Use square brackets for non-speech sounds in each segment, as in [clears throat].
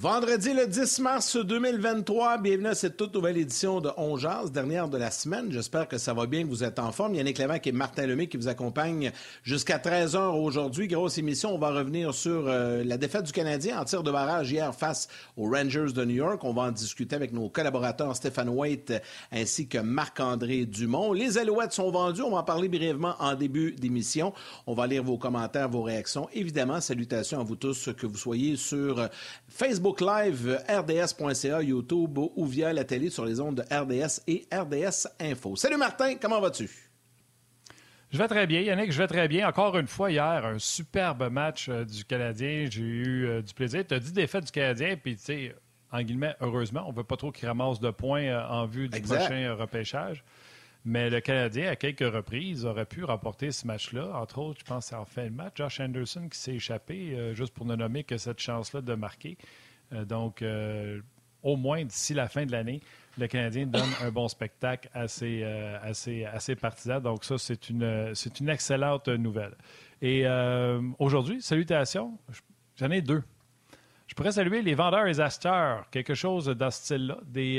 Vendredi le 10 mars 2023, bienvenue à cette toute nouvelle édition de On Jazz, dernière de la semaine. J'espère que ça va bien, que vous êtes en forme. Yannick Lévesque et Martin Lemay qui vous accompagnent jusqu'à 13h aujourd'hui. Grosse émission, on va revenir sur euh, la défaite du Canadien en tir de barrage hier face aux Rangers de New York. On va en discuter avec nos collaborateurs Stéphane Waite ainsi que Marc-André Dumont. Les Alouettes sont vendues, on va en parler brièvement en début d'émission. On va lire vos commentaires, vos réactions. Évidemment, salutations à vous tous, que vous soyez sur Facebook Facebook Live, RDS.ca, YouTube ou via la télé sur les ondes de RDS et RDS Info. Salut Martin, comment vas-tu? Je vais très bien, Yannick, je vais très bien. Encore une fois, hier, un superbe match euh, du Canadien. J'ai eu euh, du plaisir. Tu as dit défaite du Canadien, puis tu sais, en guillemets, heureusement, on ne veut pas trop qu'il ramasse de points euh, en vue du prochain repêchage. Mais le Canadien, à quelques reprises, aurait pu remporter ce match-là. Entre autres, je pense en fin de match, Josh Anderson qui s'est échappé, juste pour ne nommer que cette chance-là de marquer. Euh, donc, euh, au moins d'ici la fin de l'année, le Canadien donne un bon spectacle à ses, euh, partisans. Donc, ça, c'est une, une excellente nouvelle. Et aujourd'hui, salutations, j'en ai deux. Je pourrais saluer les vendeurs et acheteurs, quelque chose dans ce style-là. Des,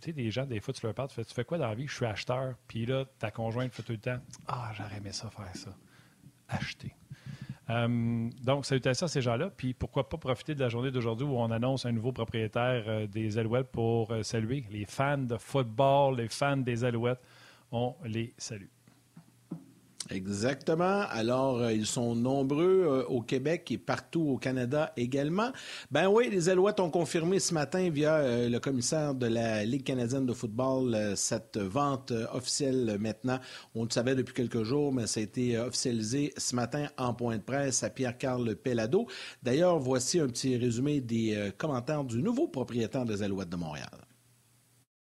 sais, des gens, des fois, tu leur parles, tu fais, tu fais quoi dans la vie? Je suis acheteur. Puis là, ta conjointe fait tout le temps, ah, j'aurais aimé ça faire ça. Acheter. Euh, donc, salutations à ces gens-là. Puis pourquoi pas profiter de la journée d'aujourd'hui où on annonce un nouveau propriétaire euh, des Alouettes pour euh, saluer les fans de football, les fans des Alouettes. On les salue. Exactement. Alors, euh, ils sont nombreux euh, au Québec et partout au Canada également. Ben oui, les Alouettes ont confirmé ce matin via euh, le commissaire de la Ligue canadienne de football cette vente officielle maintenant. On le savait depuis quelques jours, mais ça a été officialisé ce matin en point de presse à Pierre-Carl Pellado. D'ailleurs, voici un petit résumé des commentaires du nouveau propriétaire des Alouettes de Montréal.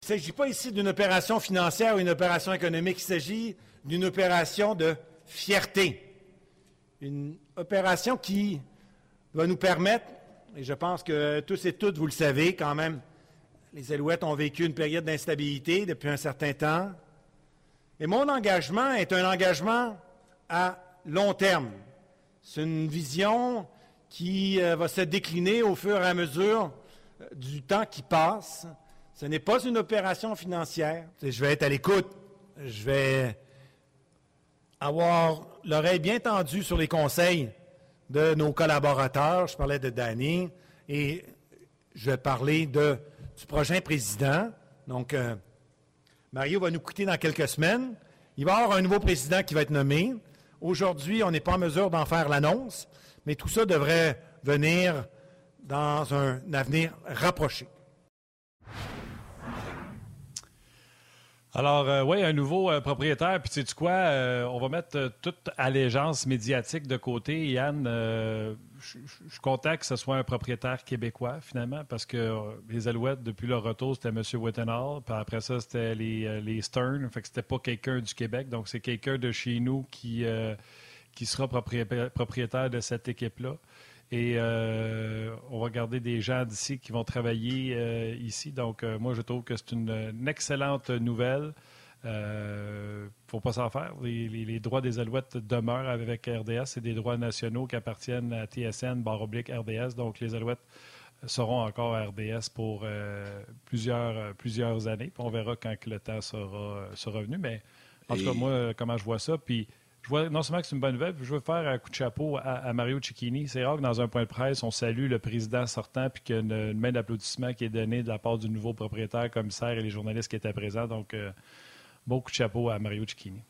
Il ne s'agit pas ici d'une opération financière ou une opération économique. Il s'agit d'une opération de fierté. Une opération qui va nous permettre, et je pense que tous et toutes, vous le savez quand même, les Alouettes ont vécu une période d'instabilité depuis un certain temps. Et mon engagement est un engagement à long terme. C'est une vision qui euh, va se décliner au fur et à mesure euh, du temps qui passe. Ce n'est pas une opération financière. Je vais être à l'écoute. Je vais avoir l'oreille bien tendue sur les conseils de nos collaborateurs. Je parlais de Danny et je vais parler du prochain président. Donc, euh, Mario va nous quitter dans quelques semaines. Il va y avoir un nouveau président qui va être nommé. Aujourd'hui, on n'est pas en mesure d'en faire l'annonce, mais tout ça devrait venir dans un avenir rapproché. Alors, euh, oui, un nouveau euh, propriétaire. Puis, tu sais quoi, euh, on va mettre toute allégeance médiatique de côté. Yann, je suis content que ce soit un propriétaire québécois, finalement, parce que les Alouettes, depuis leur retour, c'était M. Wittenhall. Puis après ça, c'était les, les Stern. Fait que c'était pas quelqu'un du Québec. Donc, c'est quelqu'un de chez nous qui, qui sera propriétaire de cette équipe-là. Et euh, on va garder des gens d'ici qui vont travailler euh, ici. Donc, euh, moi, je trouve que c'est une, excellente nouvelle. Il ne faut pas s'en faire. Les, droits des Alouettes demeurent avec RDS. C'est des droits nationaux qui appartiennent à TSN, barre oblique RDS. Donc, les Alouettes seront encore RDS pour plusieurs, plusieurs années. on verra quand le temps sera, sera venu. Mais en tout cas, moi, comment je vois ça. Puis, je vois non seulement que c'est une bonne nouvelle, je veux faire un coup de chapeau à, Mario Cicchini. C'est rare que dans un point de presse, on salue le président sortant puis qu'il y a une, main d'applaudissement qui est donnée de la part du nouveau propriétaire, commissaire et les journalistes qui étaient présents. Donc, euh, coup de chapeau à Mario Cicchini.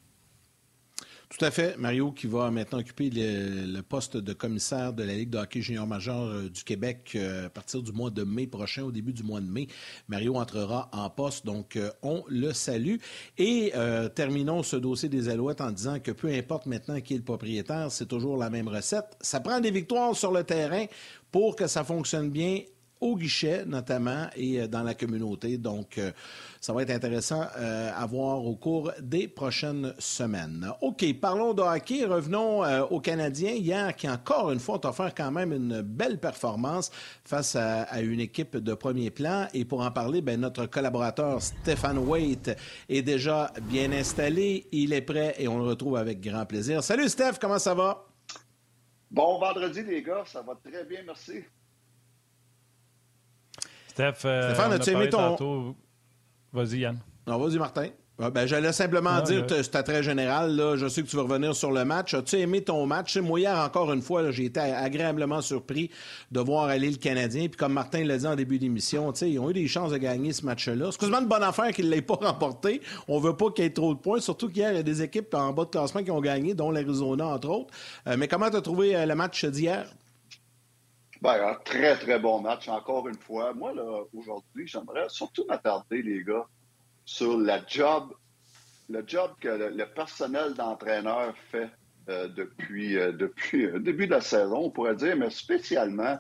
Tout à fait. Mario qui va maintenant occuper le, poste de commissaire de la Ligue de hockey junior majeur euh, du Québec euh, à partir du mois de mai prochain, au début du mois de mai. Mario entrera en poste, donc euh, on le salue. Et terminons ce dossier des Alouettes en disant que peu importe maintenant qui est le propriétaire, c'est toujours la même recette. Ça prend des victoires sur le terrain pour que ça fonctionne bien au guichet notamment et euh, dans la communauté. Donc, euh, ça va être intéressant euh, à voir au cours des prochaines semaines. OK, parlons de hockey. Revenons aux Canadiens hier qui, encore une fois, ont offert quand même une belle performance face à, une équipe de premier plan. Et pour en parler, ben, notre collaborateur Stéphane Waite est déjà bien installé. Il est prêt et on le retrouve avec grand plaisir. Salut Steph, comment ça va? Bon vendredi, les gars. Ça va très bien, merci. Steph, euh, Stéphane, as-tu aimé ton. Vas-y, Yann. Non, vas-y, Martin. Ah, ben, J'allais simplement dire, c'était très général. Là, je sais que tu vas revenir sur le match. As-tu aimé ton match? Moi, hier, encore une fois, j'ai été agréablement surpris de voir aller le Canadien. Puis comme Martin l'a dit en début d'émission, ils ont eu des chances de gagner ce match-là. Excuse-moi de bonne affaire qu'ils ne l'aient pas [laughs] remporté. On veut pas qu'il y ait trop de points. Surtout qu'hier, il y a des équipes en bas de classement qui ont gagné, dont l'Arizona, entre autres. Euh, mais comment tu as trouvé euh, le match d'hier? Ben, un très, très bon match, encore une fois. Moi, là, aujourd'hui, j'aimerais surtout m'attarder, les gars, sur la job, le job que le, personnel d'entraîneur fait euh, depuis, euh, depuis le début de la saison, on pourrait dire, mais spécialement,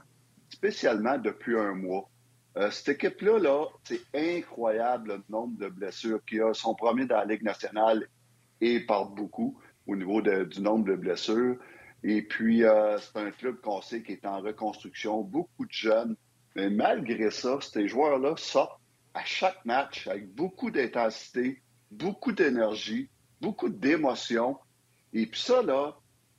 spécialement depuis un mois. Euh, cette équipe-là, là, c'est incroyable le nombre de blessures qu'il a. Son premier dans la Ligue nationale et par beaucoup au niveau du nombre de blessures. Et puis, euh, c'est un club qu'on sait qui est en reconstruction, beaucoup de jeunes. Mais malgré ça, ces joueurs-là sortent à chaque match avec beaucoup d'intensité, beaucoup d'énergie, beaucoup d'émotion. Et puis ça, là,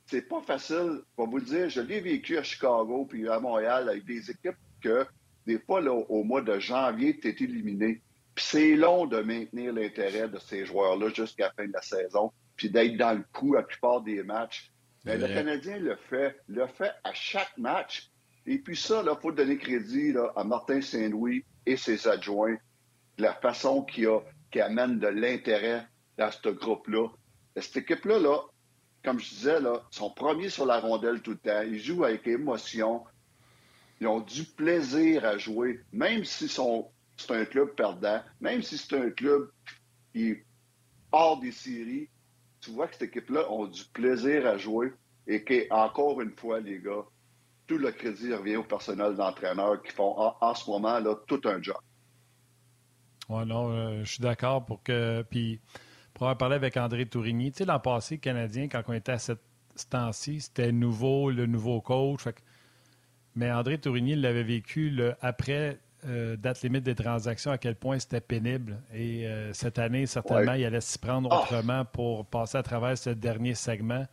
c'est pas facile. Pour vous le dire, je l'ai vécu à Chicago puis à Montréal avec des équipes que des fois, là, au mois de janvier, tu es éliminé. Puis c'est long de maintenir l'intérêt de ces joueurs-là jusqu'à la fin de la saison, puis d'être dans le coup à la plupart des matchs. Mais le Canadien le fait, le fait à chaque match. Et puis ça, il faut donner crédit à Martin Saint-Louis et ses adjoints de la façon qu'il a, qui amène de l'intérêt dans ce groupe-là. Cette équipe-là, là, comme je disais, là, sont premiers sur la rondelle tout le temps. Ils jouent avec émotion. Ils ont du plaisir à jouer, même si c'est un club perdant, même si c'est un club qui est hors des séries tu vois que cette équipe-là a du plaisir à jouer et qu'encore une fois, les gars, tout le crédit revient au personnel d'entraîneurs qui font en, ce moment là, tout un job. Oui, non, euh, je suis d'accord pour que. Puis, pour avoir parlé avec André Tourigny, tu sais, l'an passé, Canadien, quand on était à cette, ce temps-ci, c'était nouveau, le nouveau coach. Mais André Tourigny l'avait vécu après euh, date limite des transactions, à quel point c'était pénible. Et euh, cette année, certainement, il allait s'y prendre ah! autrement pour passer à travers ce dernier segment.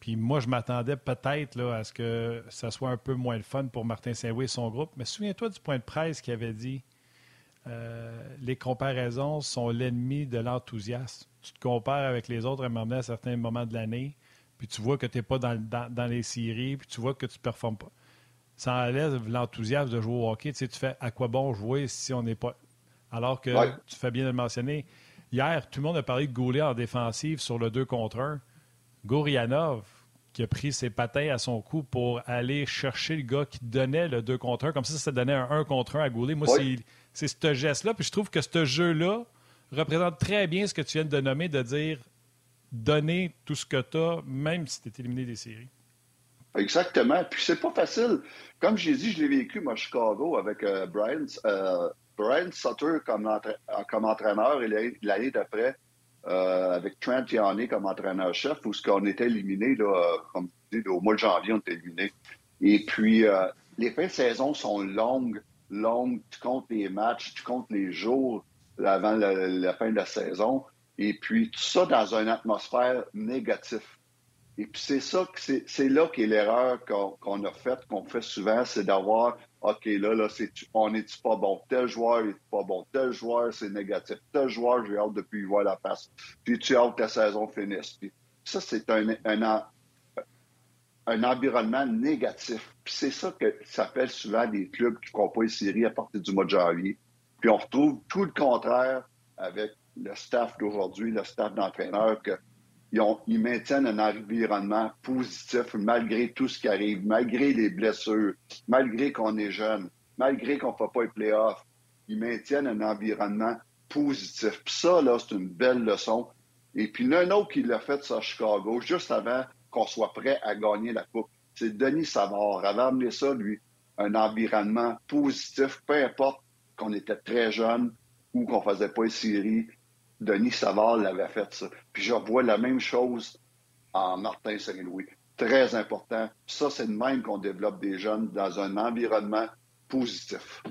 Puis moi, je m'attendais peut-être à ce que ça soit un peu moins le fun pour Martin Saint-Louis et son groupe. Mais souviens-toi du point de presse qui avait dit euh, les comparaisons sont l'ennemi de l'enthousiasme. Tu te compares avec les autres à un moment à certains moments de l'année, puis tu vois que tu n'es pas dans, dans, les séries, puis tu vois que tu ne performes pas ça enlève l'enthousiasme de jouer au hockey. Tu, sais, tu fais à quoi bon jouer si on n'est pas. Alors que tu fais bien de le mentionner. Hier, tout le monde a parlé de Goulet en défensive sur le 2 contre 1. Gourianov, qui a pris ses patins à son cou pour aller chercher le gars qui donnait le 2 contre 1. Comme ça, ça donnait un 1 contre 1 à Goulet. Moi, c'est ce geste-là. Puis je trouve que ce jeu-là représente très bien ce que tu viens de nommer, de dire donner tout ce que tu as, même si tu es éliminé des séries. Exactement. Puis c'est pas facile. Comme j'ai dit, je l'ai vécu, moi, à Chicago, avec euh, Brian, euh, Brian Sutter comme, entraîneur et l'année d'après, euh, avec Trent Yanni comme entraîneur-chef, où ce qu'on était éliminé, comme tu dis, au mois de janvier, on était éliminé. Et puis, les fins de saison sont longues, longues. Tu comptes les matchs, tu comptes les jours avant la, la fin de la saison. Et puis, tout ça dans une atmosphère négative. Et puis c'est ça, c'est là qu'est l'erreur qu'on a faite, qu'on fait souvent, c'est d'avoir, OK, là, là, on n'est pas bon, tel joueur n'est pas bon, tel joueur c'est négatif, tel joueur j'ai hâte depuis voir la face, puis tu as que la saison finisse. Puis ça, c'est un, un, environnement négatif. Puis c'est ça que s'appelle souvent des clubs qui font séries à partir du mois de janvier. Puis on retrouve tout le contraire avec le staff d'aujourd'hui, le staff d'entraîneur, que ils, maintiennent un environnement positif malgré tout ce qui arrive, malgré les blessures, malgré qu'on est jeune, malgré qu'on ne fait pas les playoffs. Ils maintiennent un environnement positif. Puis ça, là, c'est une belle leçon. Et puis, l'un autre qui l'a fait, à Chicago, juste avant qu'on soit prêt à gagner la Coupe. C'est Denis Savard. avait amené ça, lui, un environnement positif, peu importe qu'on était très jeune ou qu'on faisait pas les séries. Denis Savard l'avait fait, ça. Puis je vois la même chose en Martin Saint-Louis. Très important. Ça, c'est de même qu'on développe des jeunes dans un environnement positif.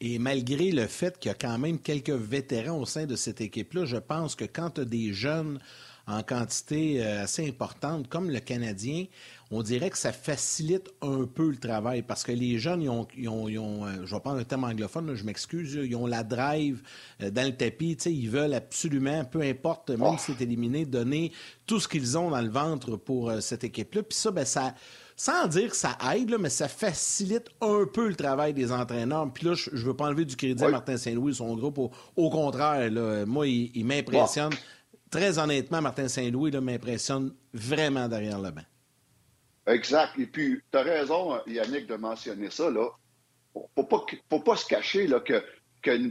Et malgré le fait qu'il y a quand même quelques vétérans au sein de cette équipe-là, je pense que quand tu as des jeunes en quantité euh, assez importante, comme le Canadien, on dirait que ça facilite un peu le travail parce que les jeunes, ils ont, ils ont, euh, je vais prendre un terme anglophone, je m'excuse, ils ont la drive euh, dans le tapis, ils veulent absolument, peu importe, même oh. si c'est éliminé, donner tout ce qu'ils ont dans le ventre pour cette équipe-là. Puis ça, ben, ça, sans dire que ça aide, mais ça facilite un peu le travail des entraîneurs. Puis là, je ne veux pas enlever du crédit à Martin Saint-Louis, son groupe. Au, contraire, moi, il, m'impressionne très honnêtement, Martin Saint-Louis m'impressionne vraiment derrière le banc. Exact. Et puis, tu as raison, Yannick, de mentionner ça. Il ne faut pas, se cacher là, que,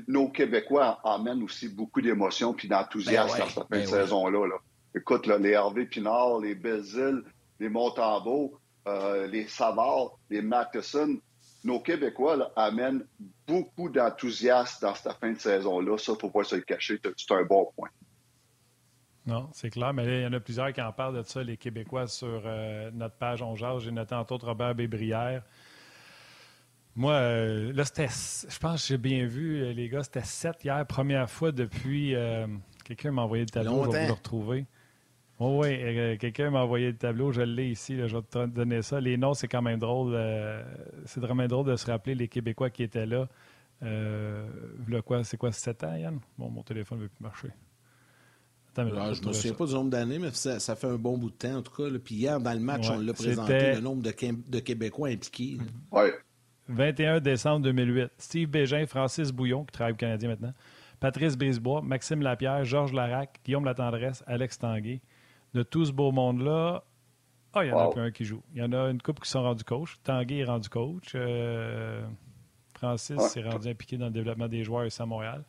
nos Québécois amènent aussi beaucoup d'émotions et d'enthousiasme ben dans cette fin de ben saison-là. Écoute, les Hervé Pinard, les Bézil, les Montembeau, euh, les Savard, les Matheson, nos Québécois amènent beaucoup d'enthousiasme dans cette fin de saison-là. Ça, il ne faut pas se le cacher. C'est un bon point. Non, c'est clair, mais il y en a plusieurs qui en parlent de ça, les Québécois, sur euh, notre page On J'ai noté entre autres Robert Bébrière. Moi, euh, là, c'était. Je pense que j'ai bien vu, euh, les gars, c'était 7 hier, première fois depuis. quelqu'un m'a envoyé le tableau, je vais vous le retrouver. Oh, oui, quelqu'un m'a envoyé le tableau, je l'ai ici, je vais te donner ça. Les noms, c'est quand même drôle. c'est vraiment drôle de se rappeler les Québécois qui étaient là. quoi, c'est quoi, 7 ans, Yann? Bon, mon téléphone ne veut plus marcher. Ah, je ne me souviens pas du nombre d'années, mais ça, fait un bon bout de temps, en tout cas. Puis hier, dans le match, on l'a présenté, le nombre de, Québécois impliqués. Oui. 21 décembre 2008. Steve Bégin, Francis Bouillon, qui travaille au Canadien maintenant, Patrice Brisebois, Maxime Lapierre, Georges Larac, Guillaume Latendresse, Alex Tanguay. De tout ce beau monde-là, ah, il y en a plus un qui joue. Il y en a une couple qui sont rendus coach. Tanguay est rendu coach. Euh, Francis s'est rendu impliqué dans le développement des joueurs ici à Montréal.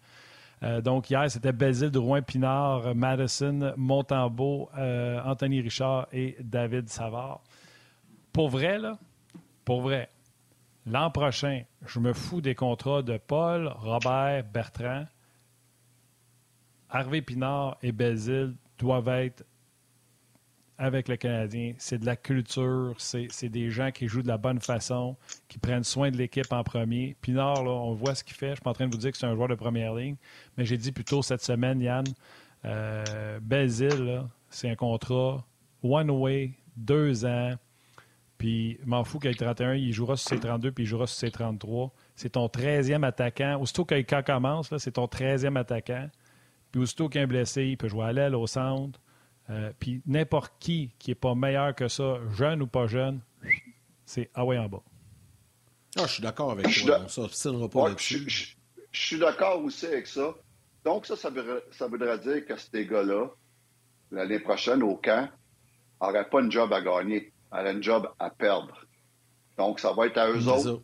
Euh, donc, hier, c'était Basile Drouin, Pinard, Madison, Montembeau, euh, Anthony Richard et David Savard. Pour vrai, pour vrai, l'an prochain, je me fous des contrats de Paul, Robert, Bertrand. Harvey Pinard et Basile doivent être avec le Canadien. C'est de la culture, c'est des gens qui jouent de la bonne façon, qui prennent soin de l'équipe en premier. Pinard, là, on voit ce qu'il fait. Je ne suis pas en train de vous dire que c'est un joueur de première ligne, mais j'ai dit plutôt cette semaine, Yann, euh, c'est un contrat one way, deux ans. Puis, m'en fous ait 31, il jouera sur ses 32, puis il jouera sur ses 33. C'est ton 13e attaquant. Aussitôt que quand commence, c'est ton 13e attaquant. Puis, aussitôt est blessé, il peut jouer à l'aile, au centre. Euh, puis n'importe qui qui n'est pas meilleur que ça, jeune ou pas jeune, c'est ah ouais en bas. Ah, je suis d'accord avec toi. On pas Je, suis d'accord aussi avec ça. Donc, ça, ça voudrait, dire que ces gars-là, l'année prochaine, au camp, n'auraient pas une job à gagner, auraient une job à perdre. Donc, ça va être à eux autres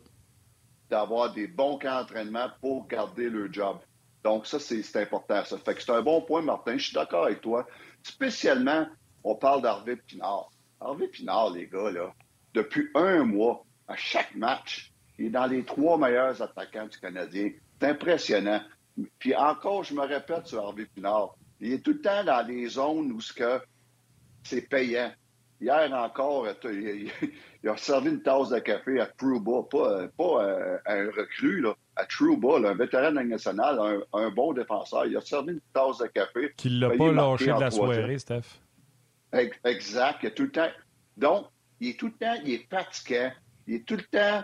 d'avoir des bons camps d'entraînement pour garder leur job. Donc, ça, c'est important. Ça fait que c'est un bon point, Martin. Je suis d'accord avec toi. Spécialement, on parle d'Harvey Pinard. Harvey Pinard, les gars, là, depuis un mois, à chaque match, il est dans les trois meilleurs attaquants du Canadien. C'est impressionnant. Puis encore, je me répète sur Harvey Pinard, il est tout le temps dans des zones où c'est payant. Hier encore, il, a servi une tasse de café à Trouba, pas, pas euh, un recrue, là, à Trouba, un vétéran national, un, un, bon défenseur. Il a servi une tasse de café. Qu'il l'a pas lâché de la soirée, Steph. Exact. Il est tout le temps. Donc, il est tout le temps, il est fatiguant. Il est tout le temps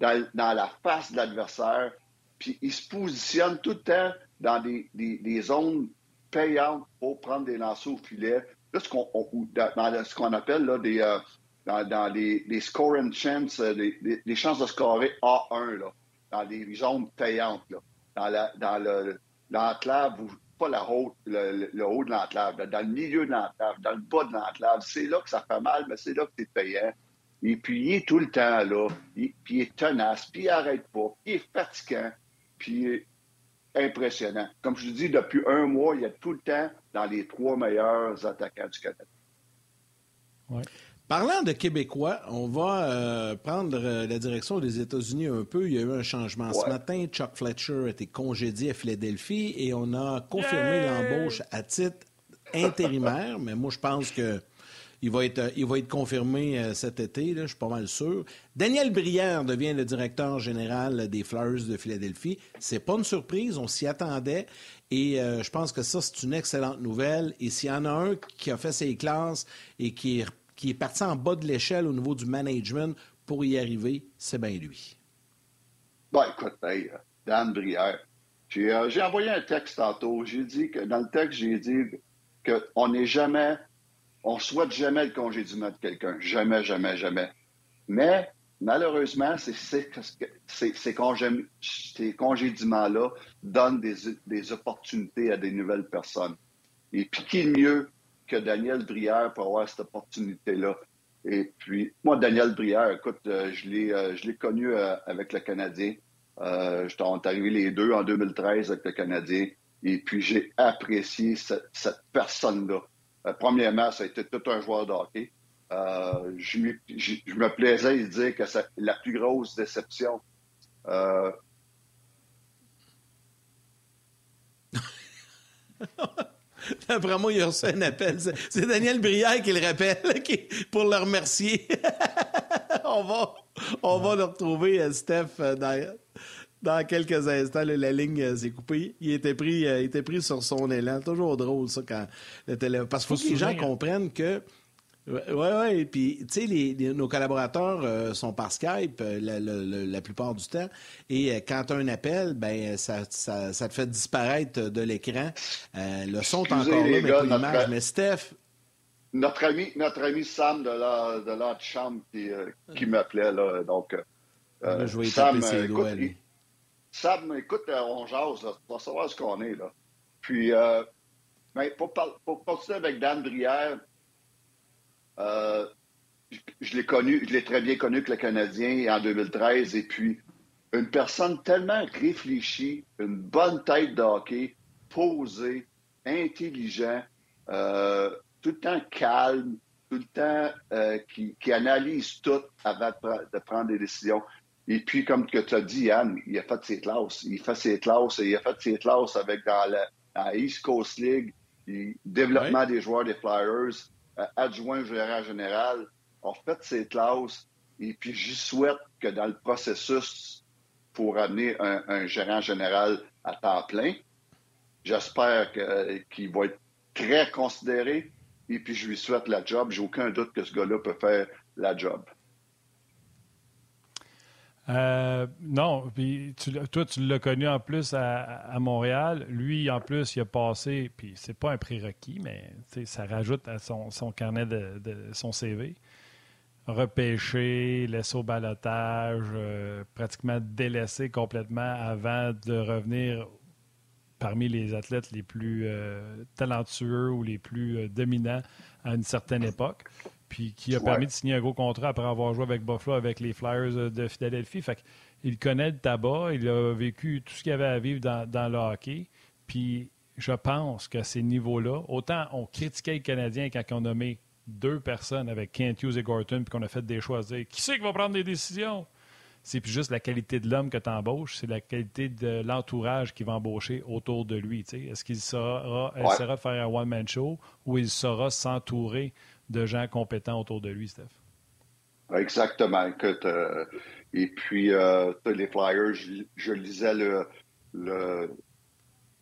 dans, dans la face de l'adversaire. Puis il se positionne tout le temps dans des, des, des zones payantes pour prendre des lancers au filet ce qu'on, dans ce qu'on appelle là, des, euh, dans, les, les, scoring chances, euh, les, chances de scorer A1, là, dans les zones payantes, là, dans, la, dans le, l'enclave pas la le, haut de l'enclave, dans le milieu de l'enclave, dans le bas de l'enclave. C'est là que ça fait mal, mais c'est là que tu es payant. Et puis, il est tout le temps là, puis il est tenace, puis il n'arrête pas, puis il est fatigant, puis il est impressionnant. Comme je dis, depuis un mois, il est tout le temps dans les trois meilleurs attaquants du Canada. Parlant de Québécois, on va euh, prendre euh, la direction des États-Unis un peu. Il y a eu un changement ce matin. Chuck Fletcher a été congédié à Philadelphie et on a confirmé l'embauche à titre intérimaire. mais moi, je pense que il va être, il va être confirmé euh, cet été, là, je suis pas mal sûr. Daniel Brière devient le directeur général des Flyers de Philadelphie. C'est pas une surprise, on s'y attendait. Et je pense que ça, c'est une excellente nouvelle. Et s'il y en a un qui a fait ses classes et qui est qui est parti en bas de l'échelle au niveau du management pour y arriver, c'est bien lui. Ben, écoute, Dan Brière, euh, j'ai envoyé un texte tantôt. J'ai dit que dans le texte, j'ai dit qu'on n'est jamais, on souhaite jamais le congédiement de quelqu'un. Jamais, jamais, jamais. Mais malheureusement, ces congédiements-là donnent des, des, opportunités à des nouvelles personnes. Et puis qui est mieux que Daniel Brière pour avoir cette opportunité-là. Et puis, moi, Daniel Brière, écoute, euh, je l'ai euh, je l'ai connu euh, avec le Canadien. Euh, on est arrivés les deux en 2013 avec le Canadien. Et puis, j'ai apprécié cette, cette personne-là. premièrement, ça a été tout un joueur de hockey. Je, me plaisais à dire que c'est la plus grosse déception. [laughs] [laughs] Après moi, il a reçu un appel. C'est Daniel Brière qui le rappelle [laughs] pour le remercier. [laughs] on va, on va le retrouver, euh, Steph, euh, dans, quelques instants. la ligne euh, s'est coupée. Il était, pris, il était pris sur son élan. Toujours drôle, ça, quand le télé... Parce qu'il faut que les gens comprennent que oui, oui. Puis, tu sais, nos collaborateurs euh, sont par Skype euh, la, plupart du temps. Et euh, quand tu as un appel, ben ça, ça, te fait disparaître de l'écran. le son est encore là, mais pas l'image. Mais Steph. Notre ami, notre ami Sam de la, de la chambre qui, qui m'appelait, là. Donc, je vais Sam, ses écoute, Sam, écoute, on jase, là, pour savoir ce qu'on est, là. Puis, ben, pour, pour continuer avec Dan Brière, euh, je l'ai connu, je l'ai très bien connu que le Canadien en 2013. Et puis, une personne tellement réfléchie, une bonne tête de hockey, posée, intelligent, euh, tout le temps calme, tout le temps euh, qui, analyse tout avant de, prendre des décisions. Et puis, comme tu as dit, Yann, il a fait ses classes. Il fait ses classes et il a fait ses classes avec dans la, East Coast League, le développement des joueurs des Flyers. Euh, adjoint gérant général, ont fait ses classes et puis j'y souhaite que dans le processus pour amener un, gérant général à temps plein, j'espère qu'il va être très considéré et puis je lui souhaite la job. J'ai aucun doute que ce gars-là peut faire la job. Euh, non, puis toi, tu l'as connu en plus à, Montréal. Lui, en plus, il a passé, puis c'est pas un prérequis, mais ça rajoute à son, carnet de, son CV. Repêché, laissé au balotage, euh, pratiquement délaissé complètement avant de revenir parmi les athlètes les plus euh, talentueux ou les plus dominants à une certaine époque puis qui a permis de signer un gros contrat après avoir joué avec Buffalo, avec les Flyers de Philadelphie. Fait il connaît le tabac, il a vécu tout ce qu'il y avait à vivre dans, le hockey. Puis je pense qu'à ces niveaux-là, autant on critiquait les Canadiens quand on a nommé deux personnes avec Kent Hughes et Gorton, puis qu'on a fait des choix à dire qui c'est qui va prendre des décisions? C'est plus juste la qualité de l'homme que tu embauches, c'est la qualité de l'entourage qui va embaucher autour de lui. Est-ce qu'il saura, faire un one-man show ou il saura s'entourer de gens compétents autour de lui, Steph. Exactement. Euh, et puis, euh, les Flyers, je, lisais le, le,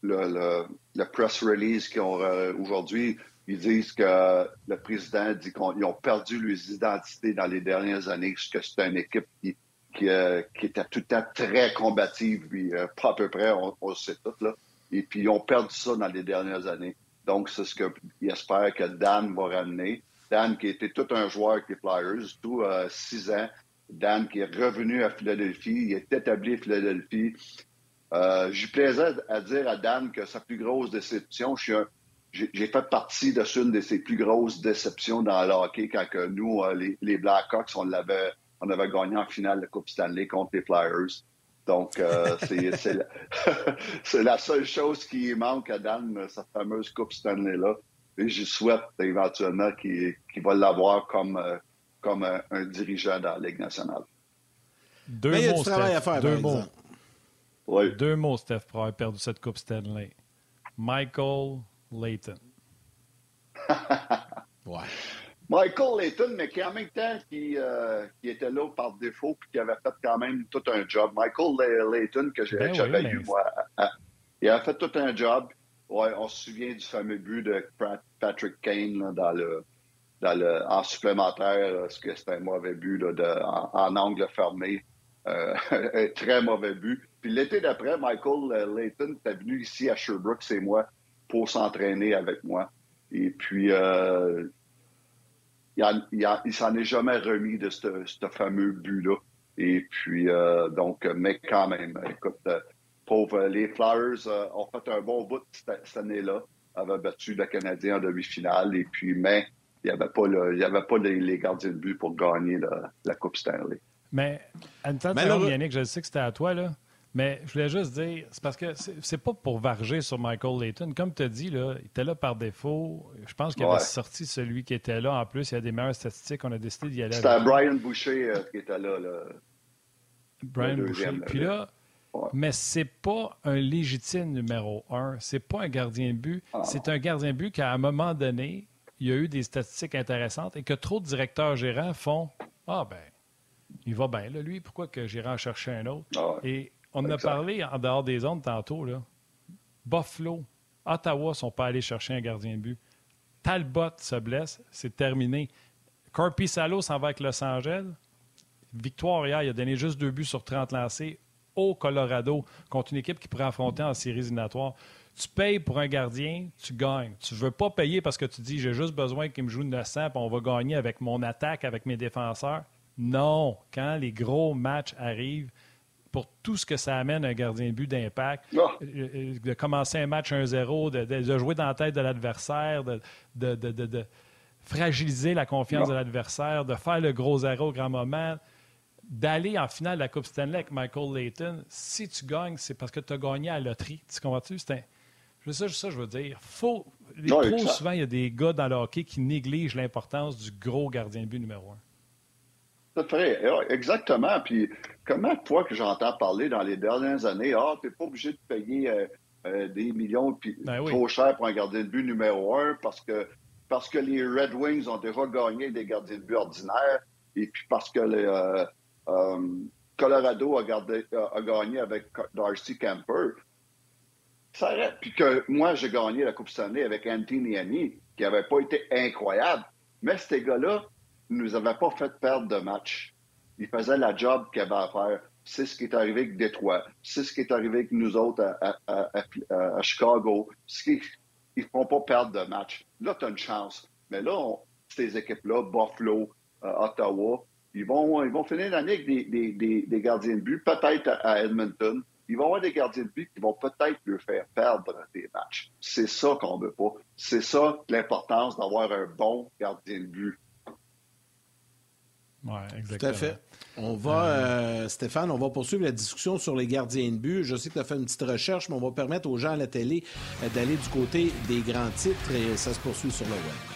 le, press release qu'ils ont euh, aujourd'hui. Ils disent que le président dit qu'ils ont perdu leurs identités dans les dernières années, que c'est une équipe qui, qui, était tout le temps très combative, puis pas à peu près, on, le sait tout, là. Et puis, ils ont perdu ça dans les dernières années. Donc, c'est ce qu'ils espèrent que Dan va ramener. Dan, qui était tout un joueur avec les Flyers, tout euh, six ans. Dan, qui est revenu à Philadelphie, il est établi à Philadelphie. Euh, J'y plaisais à dire à Dan que sa plus grosse déception, j'ai fait partie de une de ses plus grosses déceptions dans le hockey quand que nous, euh, les, Blackhawks, on on avait gagné en finale de Coupe Stanley contre les Flyers. Donc, euh, c'est la, [laughs] la, seule chose qui manque à Dan, sa fameuse Coupe Stanley-là. Et je souhaite éventuellement qu'il va l'avoir comme, euh, comme un, dirigeant dans la Ligue nationale. Deux Mais il y a du travail à faire, Deux mots. Oui. Deux mots, Steph, pour avoir perdu cette Coupe Stanley. Michael Layton. [laughs] ouais. Michael Layton, mais qui en même temps qui, euh, qui était là par défaut puis qui avait fait quand même tout un job. Michael Layton, que ben j'avais eu, moi, il a fait tout un job. Ouais, on se souvient du fameux but de Patrick Kane dans le, dans le, en supplémentaire, parce que c'était un mauvais but là, de, en, angle fermé. Euh, [laughs] un très mauvais but. Puis l'été d'après, Michael Layton était venu ici à Sherbrooke, c'est moi, pour s'entraîner avec moi. Et puis, euh, il, s'en est jamais remis de ce fameux but-là. Et puis, euh, donc, mais quand même, écoute, euh, pauvre, les Flyers euh, ont fait un bon bout cette, année-là, avaient battu le Canadien en demi-finale. Et puis, mais il n'y avait pas, il y avait pas les, gardiens de but pour gagner la, Coupe Stanley. Mais, Antoine, Yannick, je sais que c'était à toi, là. Mais je voulais juste dire, c'est parce que c'est pas pour varger sur Michael Layton. Comme tu as dit, là, il était là par défaut. Je pense qu'il avait sorti celui qui était là. En plus, il y a des meilleures statistiques. On a décidé d'y aller. C'était Brian Boucher euh, qui était là. là. Brian Boucher. Puis là, mais c'est pas un légitime numéro un. C'est pas un gardien de but. Ah. C'est un gardien de but qu'à un moment donné, il y a eu des statistiques intéressantes et que trop de directeurs gérants font Ah ben, il va bien là, lui, pourquoi que j'irai en chercher un autre? Ah et on a parlé en dehors des ondes tantôt. Là. Buffalo, Ottawa ne sont pas allés chercher un gardien de but. Talbot se blesse, c'est terminé. Corpi Salo s'en va avec Los Angeles. Victoire hier, il a donné juste deux buts sur 30 lancés au Colorado contre une équipe qui pourrait affronter en séries éliminatoires. Tu payes pour un gardien, tu gagnes. Tu ne veux pas payer parce que tu dis j'ai juste besoin qu'il me joue 900 et on va gagner avec mon attaque, avec mes défenseurs. Non, quand les gros matchs arrivent, pour tout ce que ça amène un gardien de but d'impact, de commencer un match 1-0, de, jouer dans la tête de l'adversaire, de, de, fragiliser la confiance de l'adversaire, de faire le gros arrêt au grand moment, d'aller en finale de la Coupe Stanley avec Michael Layton. Si tu gagnes, c'est parce que tu as gagné à la loterie. Tu comprends-tu? C'est ça, ça, je veux dire. Faut... trop souvent, il y a des gars dans le hockey qui négligent l'importance du gros gardien de but numéro un. Exactement. Puis, comment de fois que j'entends parler dans les dernières années, ah, tu n'es pas obligé de payer euh, euh, des millions puis ben trop cher pour un gardien de but numéro un parce que, parce que les Red Wings ont déjà gagné des gardiens de but ordinaires et puis parce que le euh, Colorado a, gagné avec Darcy Camper. Ça Puis que moi, j'ai gagné la Coupe Stanley avec Anthony Annie, qui n'avait pas été incroyable. Mais ces gars-là, ne nous avait pas fait perdre de match. Il faisait la job qu'il avait à faire. C'est ce qui est arrivé avec Détroit. C'est ce qui est arrivé avec nous autres à, Chicago. ils ne font pas perdre de match. Là, tu as une chance. Mais là, ces équipes-là, Buffalo, euh, Ottawa, ils vont, ils vont finir l'année avec des, gardiens de but, peut-être à, Edmonton. Ils vont avoir des gardiens de but qui vont peut-être leur faire perdre des matchs. C'est ça qu'on veut pas. C'est ça l'importance d'avoir un bon gardien de but. Oui, exactement. Tout à fait. On va, euh, Stéphane, on va poursuivre la discussion sur les gardiens de but. Je sais que tu as fait une petite recherche, mais on va permettre aux gens à la télé euh, d'aller du côté des grands titres et ça se poursuit sur le web.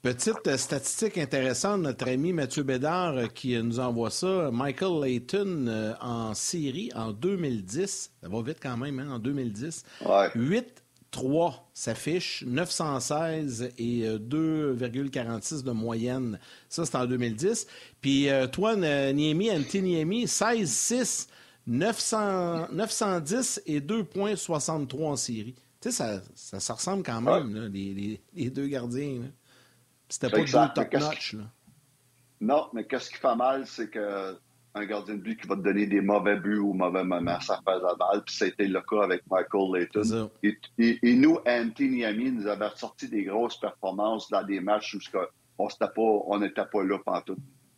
Petite euh, statistique intéressante, notre ami Mathieu Bédard euh, qui nous envoie ça. Michael Layton euh, en série en 2010, ça va vite quand même, hein, en 2010. 8 3 s'affiche, 916 et 2,46 de moyenne. Ça, c'est en 2010. Puis toi, Niemi, Antti 16-6, 910 et 2,63 en série. Tu sais, ça, ça, ressemble quand même, les, les, deux gardiens. C'était pas exact, deux top-notch. Non, mais qu'est-ce qui fait mal, c'est que un gardien de but qui va te donner des mauvais buts ou mauvais moments, ça fait la balle. Puis ça a été le cas avec Michael Layton. Et, nous, Anthony Niami, nous avait sorti des grosses performances dans des matchs où on n'était pas, là pendant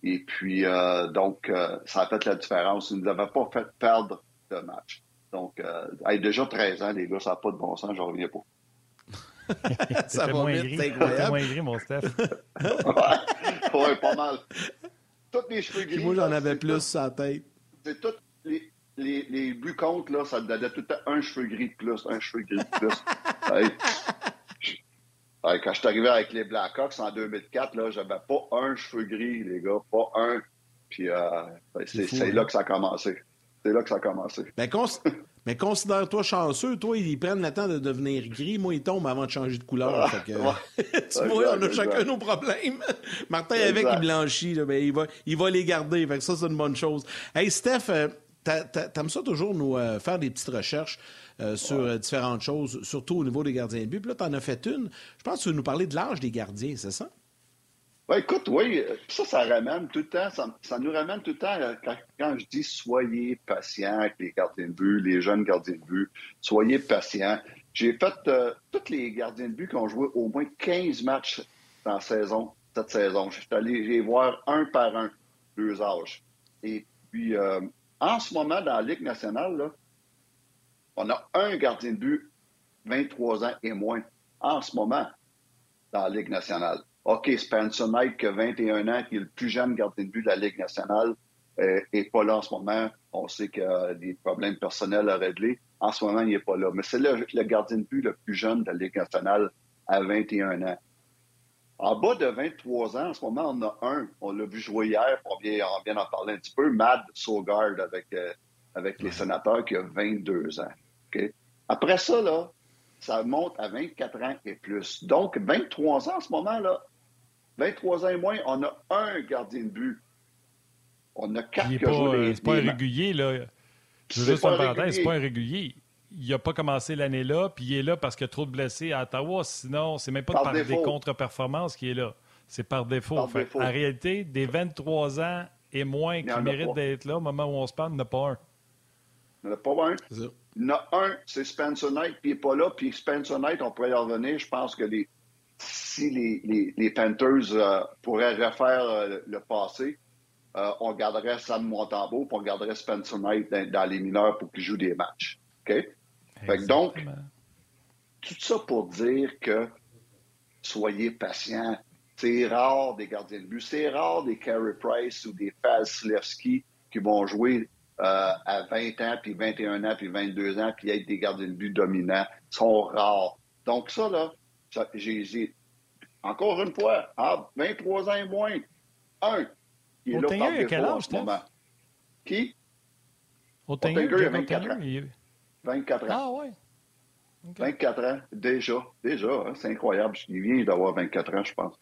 Et puis, euh, donc, euh, ça a fait la différence. Il ne nous avait pas fait perdre de match. Donc, euh, déjà 13 ans, les gars, ça n'a pas de bon sens, j'en reviens pas. [laughs] ça va moins vite, c'est incroyable. moins gris, mon Steph. [laughs] ouais, pas mal. Tous les cheveux gris. moi, j'en avais plus sur la tête. C'est tous les, les, les, buts contre, là, ça donnait tout le temps un cheveu gris de plus, un cheveu gris de plus. [laughs] quand je suis arrivé avec les Blackhawks en 2004, là, j'avais pas un cheveu gris, les gars, pas un. Puis euh, ben, c'est là hein? que ça a commencé. C'est là que ça a commencé. Ben, mais considère-toi chanceux. Toi, ils prennent le temps de devenir gris. Moi, ils tombent avant de changer de couleur. [laughs] tu vois, on a chacun nos problèmes. [laughs] Martin, avec, il blanchit. Là, ben, il, va, il va les garder. Fait que ça, c'est une bonne chose. Hey, Steph, euh, t'aimes ça toujours nous euh, faire des petites recherches euh, sur différentes choses, surtout au niveau des gardiens de but. Puis là, t'en as fait une. Je pense que tu veux nous parler de l'âge des gardiens, c'est ça? Écoute, oui, ça, ça ramène tout le temps, ça, nous ramène tout le temps quand, je dis soyez patients avec les gardiens de but, les jeunes gardiens de but, soyez patients. J'ai fait euh, tous les gardiens de but qui ont joué au moins 15 matchs dans saison, cette saison. J'étais allé les voir un par un, deux âges. Et puis, euh, en ce moment, dans la Ligue nationale, on a un gardien de but 23 ans et moins en ce moment dans la Ligue nationale. OK, Spencer Knight, qui a 21 ans, qui est le plus jeune gardien de but de la Ligue nationale, n'est euh, pas là en ce moment. On sait qu'il a des problèmes personnels à régler. En ce moment, il n'est pas là. Mais c'est le, gardien de but le plus jeune de la Ligue nationale à 21 ans. En bas de 23 ans, en ce moment, on a un. On l'a vu jouer hier, on vient, on vient d'en parler un petit peu, Mad Sogard avec, euh, avec les sénateurs qui a 22 ans. Après ça, là, ça monte à 24 ans et plus. Donc, 23 ans en ce moment, là, 23 ans et moins, on a un gardien de but. On a quatre qui ont joué C'est pas un régulier, là. Je veux juste en parenthèse, c'est pas un régulier. Il n'a pas commencé l'année-là, puis il est là parce qu'il y a trop de blessés à Ottawa. Sinon, c'est même pas par, des contre-performances qu'il est là. C'est par défaut. En réalité, des 23 ans et moins qui méritent d'être là au moment où on se parle, il n'y en a pas un. Il n'y en a pas un. Il y en a un, c'est Spencer Knight, puis il n'est pas là. Puis Spencer Knight, on pourrait y revenir. Je pense que les, si les, Panthers euh, pourraient refaire euh, le passé, euh, on garderait Sam Montembeau, puis on garderait Spencer Knight dans, les mineurs pour qu'ils jouent des matchs. OK? donc, tout ça pour dire que soyez patients. C'est rare des gardiens de but. C'est rare des Carey Price ou des Slevski qui vont jouer à 20 ans, puis 21 ans, puis 22 ans, puis être des gardiens de but dominants. Ils sont rares. Donc ça, là, j'ai, encore une fois, à 23 ans et moins, un qui est là par défaut quel âge, en ce moment. Qui? Otinger, il a 24 ans. 24 ans. Ah ouais. 24 ans, déjà. Déjà, hein, c'est incroyable. Il vient d'avoir 24 ans, je pense.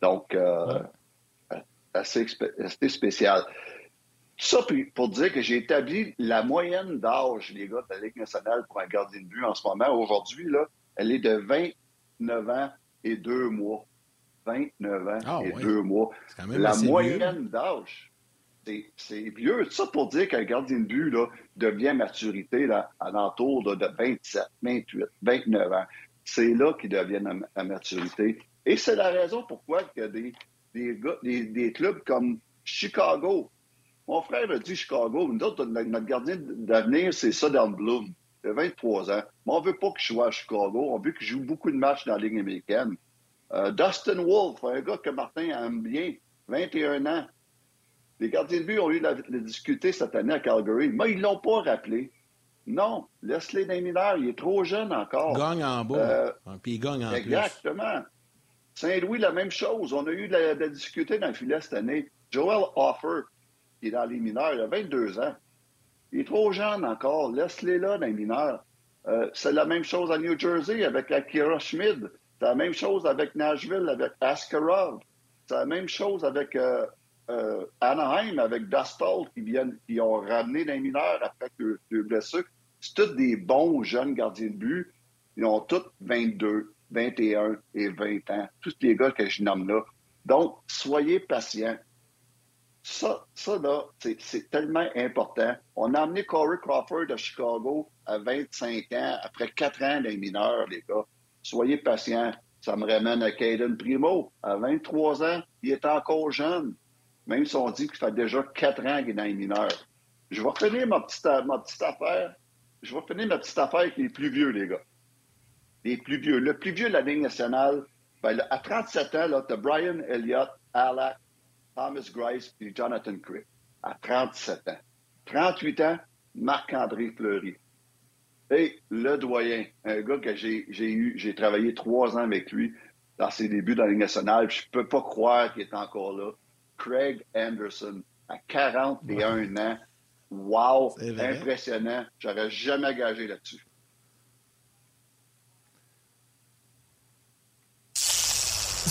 Donc, euh, assez, assez, spécial. Ça pour dire que j'ai établi la moyenne d'âge, les gars, de la Ligue nationale pour un gardien de but en ce moment. Aujourd'hui, là, elle est de 20 9 ans et 2 mois. 29 ans ah et 2 mois. La moyenne d'âge, c'est vieux. Ça pour dire qu'un gardien de but là, devient maturité là, à l'entour de, 27, 28, 29 ans. C'est là qu'il devient à, maturité. Et c'est la raison pourquoi il y a des, des, des, clubs comme Chicago. Mon frère a dit Chicago. Notre, notre gardien d'avenir, c'est Southern Bloom de 23 ans. Mais on ne veut pas qu'il joue à Chicago. On veut qu'il joue beaucoup de matchs dans la Ligue américaine. Euh, Dustin Wolf, un gars que Martin aime bien, 21 ans. Les gardiens de but ont eu la, la difficulté cette année à Calgary, mais ils ne l'ont pas rappelé. Non, laisse-les dans les mineurs, il est trop jeune encore. Gagne en bas, euh, puis il gagne en Exactement. Saint-Louis, la même chose. On a eu de la, difficulté dans le filet cette année. Joel Offer, qui est dans les mineurs, il a 22 ans. Il est trop jeune encore. Laisse-les là les mineurs. Euh, c'est la même chose à New Jersey avec Akira Schmid. C'est la même chose avec Nashville, avec Askarov. C'est la même chose avec euh, euh, Anaheim, avec Dustall, qui, viennent, qui ont ramené les mineurs après deux, blessures. C'est tous des bons jeunes gardiens de but. Ils ont tous 22, 21 et 20 ans. Tous les gars que je nomme là. Donc, soyez patients. Ça, ça là, c'est tellement important. On a amené Corey Crawford de Chicago à 25 ans, après 4 ans des mineurs, les gars. Soyez patients. Ça me ramène à Caden Primo. À 23 ans, il est encore jeune. Même si on dit qu'il fait déjà 4 ans qu'il est dans les mineurs. Je vais finir ma petite, ma petite affaire. Je vais finir ma petite affaire avec les plus vieux, les gars. Les plus vieux. Le plus vieux de la Ligue nationale, ben, à 37 ans, tu as Brian Elliott, Alec, Thomas Grice et Jonathan Crick. À 37 ans. 38 ans, Marc-André Fleury. Et le doyen, un gars que j'ai eu, j'ai travaillé trois ans avec lui dans ses débuts dans la Ligue nationale, je ne peux pas croire qu'il est encore là. Craig Anderson, à 41 ans. Wow! Impressionnant. J'aurais jamais gagé là-dessus.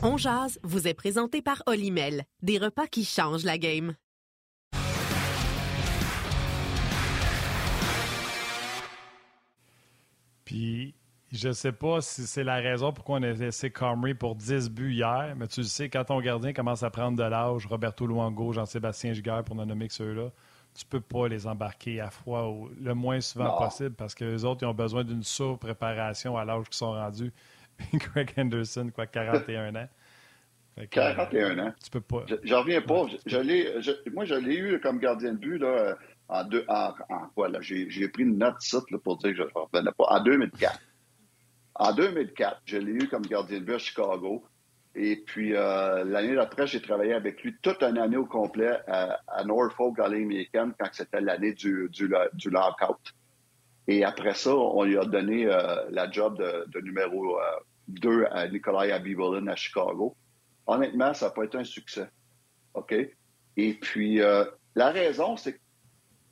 On jazz vous est présenté par Olimel, des repas qui changent la game. Puis, je sais pas si c'est la raison pourquoi on a laissé Comrie pour 10 buts hier, mais tu le sais, quand ton gardien commence à prendre de l'âge, Roberto Luango, Jean-Sébastien Giguère, pour ne nommer que ceux-là, tu peux pas les embarquer à fois ou le moins souvent possible parce que les autres, ils ont besoin d'une sur-préparation à l'âge qu'ils sont rendus. [laughs] Greg Henderson, quoi, 41 ans. 41 ans. Tu peux pas. J'en reviens pas. Je, moi, je l'ai eu comme gardien de but là, en, deux, en, quoi, là? J'ai pris une note site là, pour dire que je ne revenais pas. En 2004. En 2004, je l'ai eu comme gardien de but à Chicago. Et puis, euh, l'année d'après, j'ai travaillé avec lui toute une année au complet à, Norfolk, dans américaine, quand c'était l'année du, du, du, lockout. Et après ça, on lui a donné euh, la job de, numéro 2 euh, à Nikolai Abivolin à Chicago. Honnêtement, ça n'a pas été un succès. OK? Et puis, la raison, c'est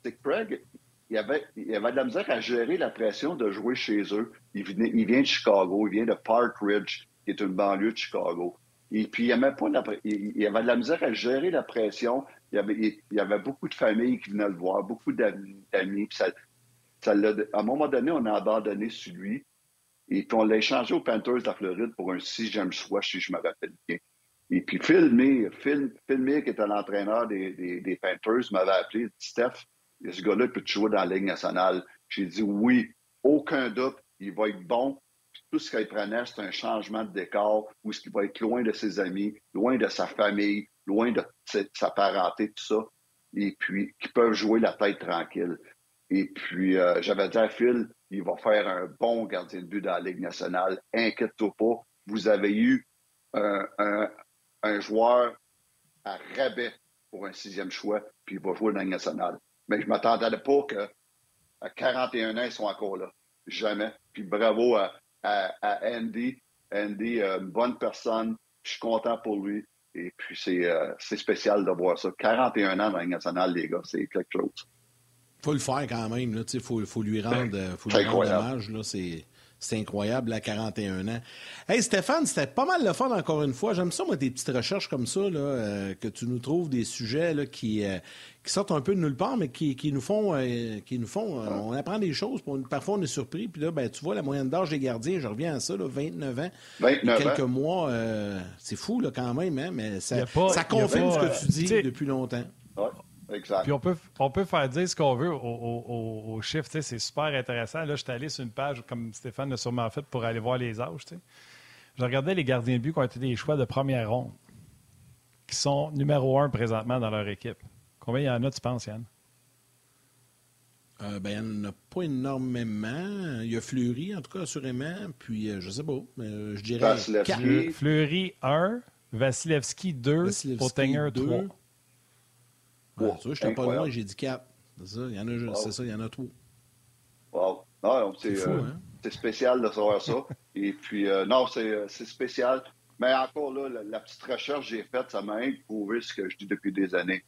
que Craig, il avait, il avait de la misère à gérer la pression de jouer chez eux. Il, vient de Chicago, il vient de Park Ridge, qui est une banlieue de Chicago. Et puis, il avait, pas il, avait de la misère à gérer la pression. Il y avait, il, avait beaucoup de familles qui venaient le voir, beaucoup d'amis. À un moment donné, on a abandonné sur lui. Et puis, on l'a échangé aux Panthers de la Floride pour un sixième choix, si je me rappelle bien. Et puis, Phil Phil qui était l'entraîneur des, des, des Panthers, m'avait appelé, dit, Steph, ce gars-là peut jouer dans la Ligue nationale. J'ai dit oui, aucun doute, il va être bon. Tout ce qu'il prenait, c'est un changement de décor où il va être loin de ses amis, loin de sa famille, loin de sa parenté, tout ça. Et puis, qui peuvent jouer la tête tranquille. Et puis, euh, j'avais dit à Phil, il va faire un bon gardien de but dans la Ligue nationale. Inquiète-toi pas. Vous avez eu un, un joueur à rabais pour un sixième choix, puis il va jouer dans la Ligue nationale. Mais je m'attendais pas qu'à 41 ans, ils sont encore là. Jamais. Puis bravo à, Andy. Andy, euh, une bonne personne. Je suis content pour lui. Et puis, euh, c'est spécial de voir ça. 41 ans dans la nationale, les gars, c'est quelque chose. Faut le faire quand même. Il faut, faut, lui rendre, faut lui rendre hommage. C'est c'est incroyable à 41 ans. Hey Stéphane, c'était pas mal le fun encore une fois. J'aime ça, moi, des petites recherches comme ça, là, euh, que tu nous trouves des sujets là, qui, euh, qui sortent un peu de nulle part, mais qui, qui nous font. Euh, qui nous font on apprend des choses, parfois on est surpris. Puis là, ben, tu vois, la moyenne d'âge des gardiens, je reviens à ça, là, 29 ans. 29 quelques mois, c'est fou là, quand même, hein, mais ça, ça confirme ce que tu dis depuis longtemps. Puis on peut, on peut faire dire ce qu'on veut au, au, chiffre, c'est super intéressant. Là, je suis allé sur une page, comme Stéphane l'a sûrement fait, pour aller voir les âges. Je regardais les gardiens de but qui ont été des choix de première ronde, qui sont numéro un présentement dans leur équipe. Combien il y en a, tu penses, Yann? Euh, ben, il n'y en a pas énormément. Il y a Fleury, en tout cas, assurément. Puis, euh, je sais pas, mais euh, je dirais. Fleury 1, Vasilevski 2, Vasilevski, Pottinger 3. Ouais, Wow, tu vois, j'étais pas loin, j'ai dit 4. C'est ça, il y en a, c'est ça, il y en a trois. Wow. Non, C'est euh, hein? c'est spécial de savoir ça. [laughs] Et puis, euh, non, c'est euh, c'est spécial. Mais encore là, la, la petite recherche que j'ai faite, ça m'a prouvé ce que je dis depuis des années.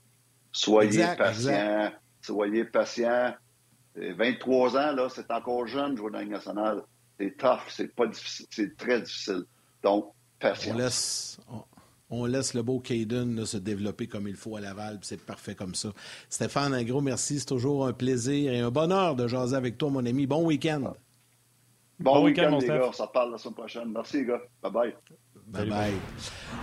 Soyez Exact, patient. Soyez patient. Et 23 ans, là, c'est encore jeune, jouer dans la Ligue nationale. C'est tough, c'est pas difficile, c'est très difficile. Donc, On patience. laisse, on, on laisse le beau Caden là, se développer comme il faut à Laval, puis c'est parfait comme ça. Stéphane, un gros merci. C'est toujours un plaisir et un bonheur de jaser avec toi, mon ami. Bon week-end. Bon, Bon week-end, mon les Steph. gars. On s'en parle la semaine prochaine. Merci, les gars. Bye-bye. Bye bye.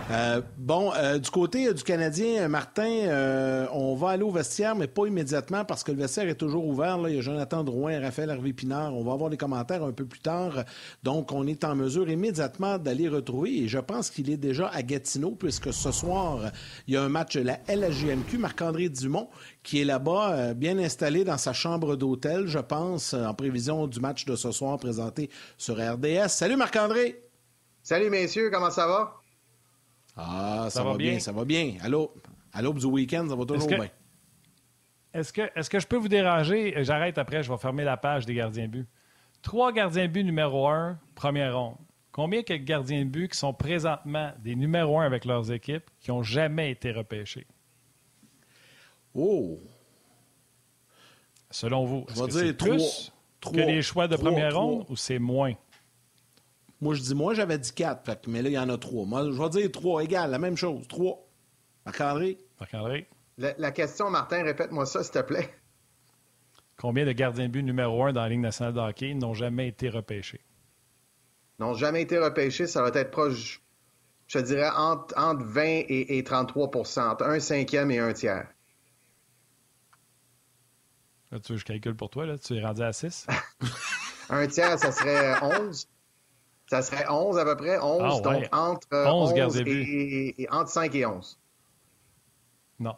Euh, bon, euh, du côté euh, du Canadien, Martin, on va aller au vestiaire, mais pas immédiatement parce que le vestiaire est toujours ouvert. Là. Il y a Jonathan Drouin, Raphaël Harvey-Pinard. On va avoir des commentaires un peu plus tard. Donc, on est en mesure immédiatement d'aller retrouver. Et je pense qu'il est déjà à Gatineau, puisque ce soir, il y a un match de la LHJMQ. Marc-André Dumont, qui est là-bas, bien installé dans sa chambre d'hôtel, je pense, en prévision du match de ce soir présenté sur RDS. Salut Marc-André! Salut messieurs, comment ça va? Ah, ça, va va bien? bien? ça va bien. Allô? À l'aube du week-end, ça va toujours que- bien. Est-ce que, est que je peux vous déranger? J'arrête après, je vais fermer la page des gardiens de but. Trois gardiens de but numéro un, première ronde. Combien de gardiens de but qui sont présentement des numéros un avec leurs équipes qui n'ont jamais été repêchés? Oh! Selon vous, est-ce que c'est plus trois. que les choix de Trois, première trois. ronde ou c'est moins? Moi, je dis, moi, j'avais dit quatre, fait que- mais là, il y en a trois. Moi, je vais dire trois, égal, la même chose. Trois. Marc-André? Marc-André, La, la question, Martin, répète-moi ça, s'il te plaît. combien de gardiens de but numéro un dans la Ligue nationale de hockey n'ont jamais été repêchés? N'ont jamais été repêchés, ça va être proche, je te dirais, entre, entre 20 et, et 33 entre un cinquième et un tiers. Là, tu veux que je calcule pour toi, là? Tu es rendu à 6? [laughs] Un tiers, ça serait 11. Ça serait 11 à peu près, 11, Ah, ouais. donc entre euh, 11 11 gardiens et, de but. et- et entre 5 et 11. Non.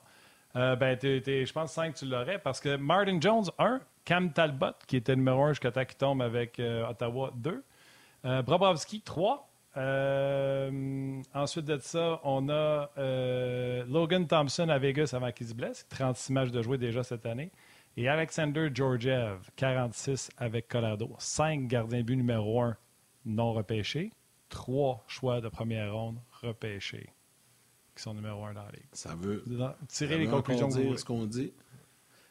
Euh, ben, je pense 5, tu l'aurais, parce que Martin Jones, 1. Cam Talbot, qui était numéro 1 jusqu'à temps qu'il tombe avec euh, Ottawa, 2. Euh, Bobrovski, 3. Euh, ensuite de ça, on a Logan Thompson à Vegas avant qu'il se blesse. 36 matchs de jouer déjà cette année. Et Alexander Georgiev, 46 avec Colorado. 5 gardiens but numéro 1 non repêchés. 3 choix de première ronde repêchés qui sont numéro 1 dans la ligue. Ça veut. Dans- ça Tirez les veut conclusions voulez. ce qu'on dit.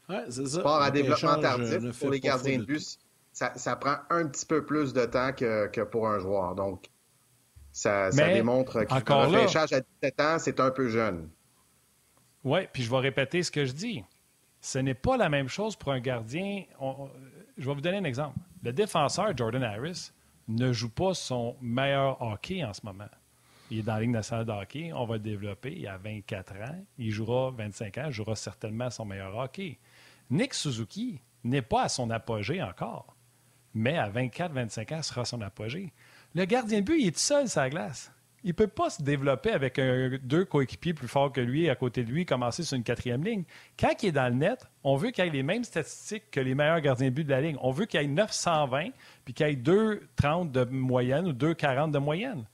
Ouais, c'est ça. Sport à développement tardif euh, ne fait pour les gardiens de de but, ça, ça prend un petit peu plus de temps que, que pour un joueur. Donc, ça, démontre que le là- repêchage à 17 ans, c'est un peu jeune. Oui, puis je vais répéter ce que je dis. Ce n'est pas la même chose pour un gardien. On- on- je vais vous donner un exemple. Le défenseur Jordan Harris ne joue pas son meilleur hockey en ce moment. Il est dans la Ligue nationale de hockey. On va le développer. Il a 24 ans. Il jouera 25 ans. Il jouera certainement son meilleur hockey. Nick Suzuki n'est pas à son apogée encore. Mais à 24-25 ans, sera son apogée. Le gardien de but, il est tout seul sur la glace. Il ne peut pas se développer avec deux coéquipiers plus forts que lui à côté de lui, commencer sur une quatrième ligne. Quand il est dans le net, on veut qu'il ait les mêmes statistiques que les meilleurs gardiens de but de la ligne. On veut qu'il ait 920 puis qu'il ait 2,30 de moyenne ou 2,40 de moyenne.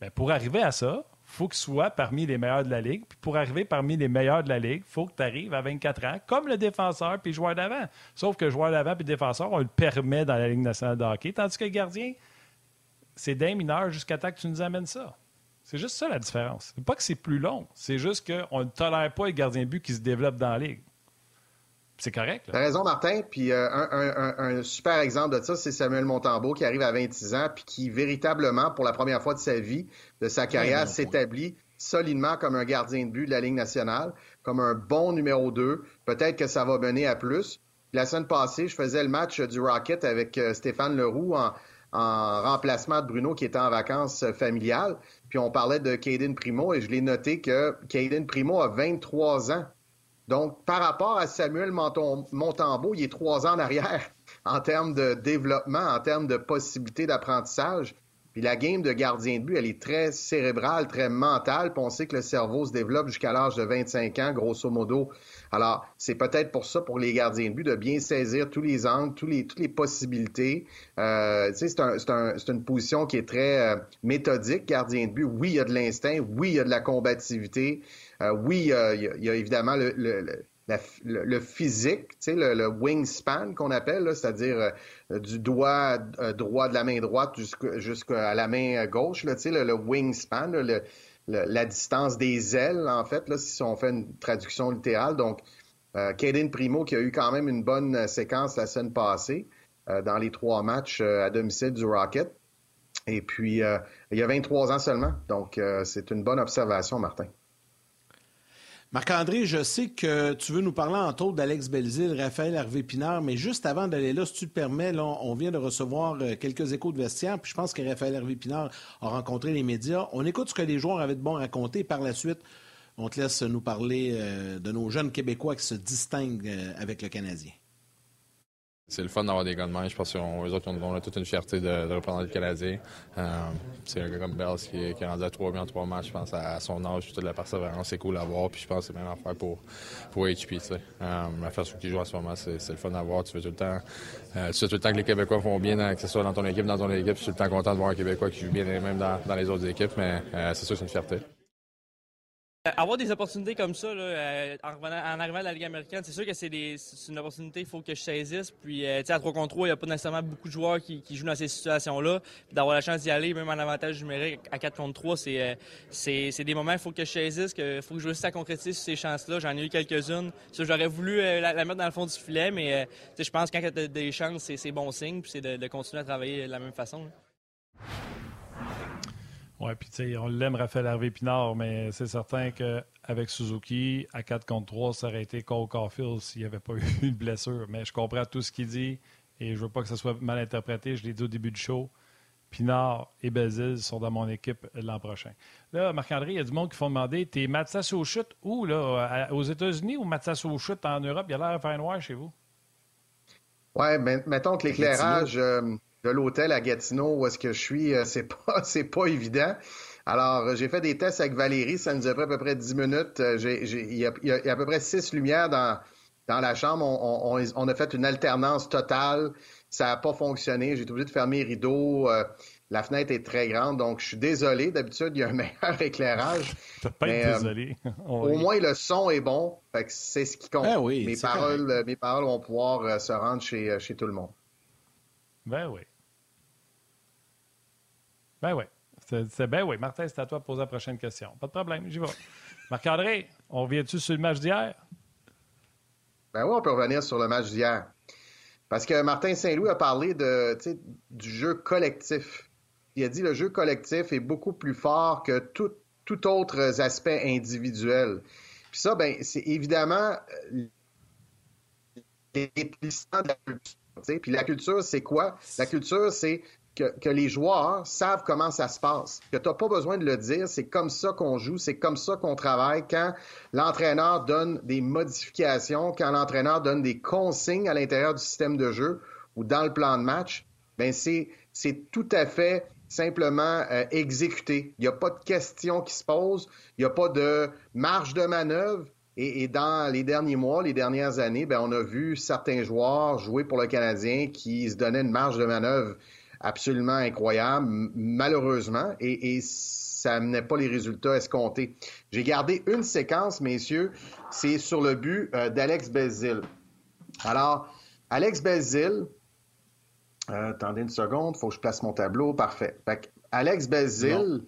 Ben, pour arriver à ça, il faut qu'il soit parmi les meilleurs de la Ligue. Puis pour arriver parmi les meilleurs de la Ligue, il faut que tu arrives à 24 ans, comme le défenseur puis le joueur d'avant. Sauf que le joueur d'avant puis le défenseur, on le permet dans la Ligue nationale de hockey, tandis que le gardien, c'est d'un mineur jusqu'à temps que tu nous amènes ça. C'est juste ça la différence. C'est pas que c'est plus long, c'est juste qu'on ne tolère pas les gardiens de but qui se développent dans la Ligue. C'est correct. T'as raison, Martin. Puis euh, un, un- un- un super exemple de ça, c'est Samuel Montembeau qui arrive à 26 ans puis qui véritablement, pour la première fois de sa vie, de sa carrière, s'établit solidement comme un gardien de but de la Ligue nationale, comme un bon numéro 2. Peut-être que ça va mener à plus. La semaine passée, je faisais le match du Rocket avec euh, Stéphane Leroux en, en remplacement de Bruno qui était en vacances familiales. Puis on parlait de Caden Primo et je l'ai noté que Caden Primo a 23 ans. Donc, par rapport à Samuel Montembeau, il est trois ans en arrière [laughs] en termes de développement, en termes de possibilités d'apprentissage. Puis la game de gardien de but, elle est très cérébrale, très mentale. Puis on sait que le cerveau se développe jusqu'à l'âge de 25 ans, grosso modo. Alors, c'est peut-être pour ça, pour les gardiens de but, de bien saisir tous les angles, tous les, toutes les possibilités. Euh, tu sais, c'est un, un, une position qui est très euh, méthodique, gardien de but. Oui, il y a de l'instinct. Oui, il y a de la combativité. Euh, oui, il y, a, il y a évidemment le, le, le, physique, tu sais, le, wingspan qu'on appelle, c'est-à-dire euh, du doigt euh, droit de la main droite jusqu'à la main gauche, tu sais, le, wingspan, la distance des ailes, en fait, là, si on fait une traduction littérale. Donc, euh, Primo, qui a eu quand même une bonne séquence la semaine passée dans les trois matchs à domicile du Rocket. Et puis, il y a 23 ans seulement. Donc, c'est une bonne observation, Martin. Marc-André, je sais que tu veux nous parler entre autres d'Alex Belzil, Raphaël Hervé-Pinard, mais juste avant d'aller là, si tu te permets, on vient de recevoir euh, quelques échos de vestiaire, puis je pense que Raphaël Hervé-Pinard a rencontré les médias. On écoute ce que les joueurs avaient de bon à raconter. Par la suite, on te laisse nous parler euh, de nos jeunes Québécois qui se distinguent euh, avec le Canadien. C'est le fun d'avoir des gars de main. Je pense qu'eux autres, on a toute une fierté de, de reprendre le Canadien. Euh, c'est un gars comme Bells qui, est rendu à trois buts en trois matchs. Je pense à, son âge, toute la persévérance, c'est cool à voir. Puis je pense que c'est même affaire pour, pour HP. Euh, la façon qu'il joue en ce moment, c'est, le fun à voir. Tu veux tout le temps, euh, tu veux tout le temps que les Québécois font bien, que ce soit dans ton équipe, dans ton équipe. Je suis tout le temps content de voir un Québécois qui joue bien, même dans, dans les autres équipes. Mais euh, c'est sûr que c'est une fierté. Euh, avoir des opportunités comme ça, là, euh, en, arrivant à la Ligue américaine, c'est sûr que c'est une opportunité qu'il faut que je saisisse. Puis, euh, à 3 contre 3, il n'y a pas nécessairement beaucoup de joueurs qui, jouent dans ces situations-là. D'avoir la chance d'y aller, même en avantage numérique, à 4 contre 3, c'est des moments qu'il faut que je saisisse, qu'il faut que je réussisse à concrétiser ces chances-là. J'en ai eu quelques-unes. J'aurais voulu la, mettre dans le fond du filet, mais je pense que quand tu as des chances, c'est bon signe. Puis, c'est de, continuer à travailler de la même façon. Oui, puis tu sais, on l'aime, Raphaël Hervé Pinard, mais c'est certain qu'avec Suzuki, à 4 contre 3, ça aurait été Cole Caulfield s'il n'y avait pas [laughs] eu de blessure. Mais je comprends tout ce qu'il dit et je veux pas que ça soit mal interprété. Je l'ai dit au début du show. Pinard et Bazil sont dans mon équipe l'an prochain. Là, Marc-André, il y a du monde qui font demander T'es Matsas au chute où, là? Aux États-Unis ou Matsas au chute en Europe? Il y a l'air faire noir chez vous Oui, ben, mettons que l'éclairage de l'hôtel à Gatineau où est-ce que je suis, euh, c'est [laughs] pas c'est pas évident. Alors, euh, j'ai fait des tests avec Valérie, ça nous a pris à peu près 10 minutes. Euh, il y, a à peu près six lumières dans, dans la chambre. On, a fait une alternance totale. Ça n'a pas fonctionné. J'ai été obligé de fermer les rideaux. la fenêtre est très grande, donc je suis désolé. D'habitude, il y a un [laughs] meilleur éclairage. pas désolé. [laughs] au moins, le son est bon. c'est ce qui compte. Ben oui, mes, paroles, mes paroles vont pouvoir se rendre chez, chez tout le monde. Ben oui. Ben oui. C'est ben oui. Martin, c'est à toi de poser la prochaine question. Pas de problème, j'y vais. [laughs] Marc-André, on revient-tu sur le match d'hier? Ben oui, on peut revenir sur le match d'hier. Parce que Martin Saint-Louis a parlé de, du jeu collectif. Il a dit que le jeu collectif est beaucoup plus fort que tout, tout autre aspect individuel. Puis ça, ben, c'est évidemment euh, les de la culture. Puis la culture, c'est quoi? La culture, c'est que, les joueurs savent comment ça se passe, que tu n'as pas besoin de le dire, c'est comme ça qu'on joue, c'est comme ça qu'on travaille. Quand l'entraîneur donne des modifications, quand l'entraîneur donne des consignes à l'intérieur du système de jeu ou dans le plan de match, ben c'est, tout à fait simplement euh, exécuté. Il n'y a pas de questions qui se posent, il n'y a pas de marge de manœuvre. Et, dans les derniers mois, les dernières années, ben, on a vu certains joueurs jouer pour le Canadien qui se donnaient une marge de manœuvre absolument incroyable, malheureusement, et, ça n'amenait pas les résultats escomptés. J'ai gardé une séquence, messieurs, c'est sur le but euh, d'Alex Belzil. Alors, Alex Belzil, euh, attendez une seconde, il faut que je place mon tableau, parfait. Alex Belzil,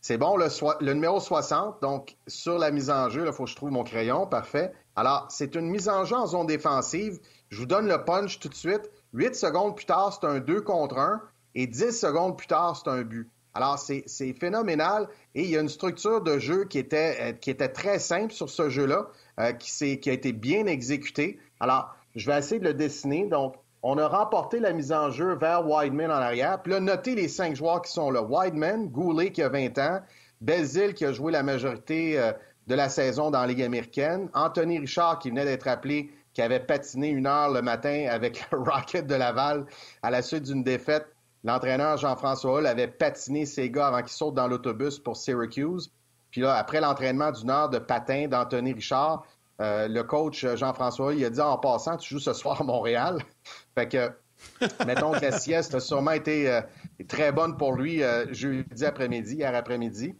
c'est bon, le, le, numéro 60, donc sur la mise en jeu, il faut que je trouve mon crayon, parfait. Alors, c'est une mise en jeu en zone défensive. Je vous donne le punch tout de suite. 8 secondes plus tard, c'est un 2 contre 1 et 10 secondes plus tard, c'est un but. Alors, c'est phénoménal et il y a une structure de jeu qui était, euh, qui était très simple sur ce jeu-là, euh, qui, qui a été bien exécuté. Alors, je vais essayer de le dessiner. Donc, on a remporté la mise en jeu vers Wideman en arrière. Puis là, notez les cinq joueurs qui sont là. Wideman, Goulet qui a 20 ans, Belzil qui a joué la majorité euh, de la saison dans la Ligue américaine, Anthony Richard qui venait d'être appelé qui avait patiné une heure le matin avec [laughs] Rocket de Laval à la suite d'une défaite L'entraîneur Jean-François Hull avait patiné ses gars avant qu'ils sautent dans l'autobus pour Syracuse. Puis là, après l'entraînement du Nord de patin d'Anthony Richard, euh, le coach Jean-François Hull, il a dit en passant, tu joues ce soir à Montréal. [laughs] fait que, mettons que la sieste a sûrement été euh, très bonne pour lui euh, jeudi après-midi, hier après-midi.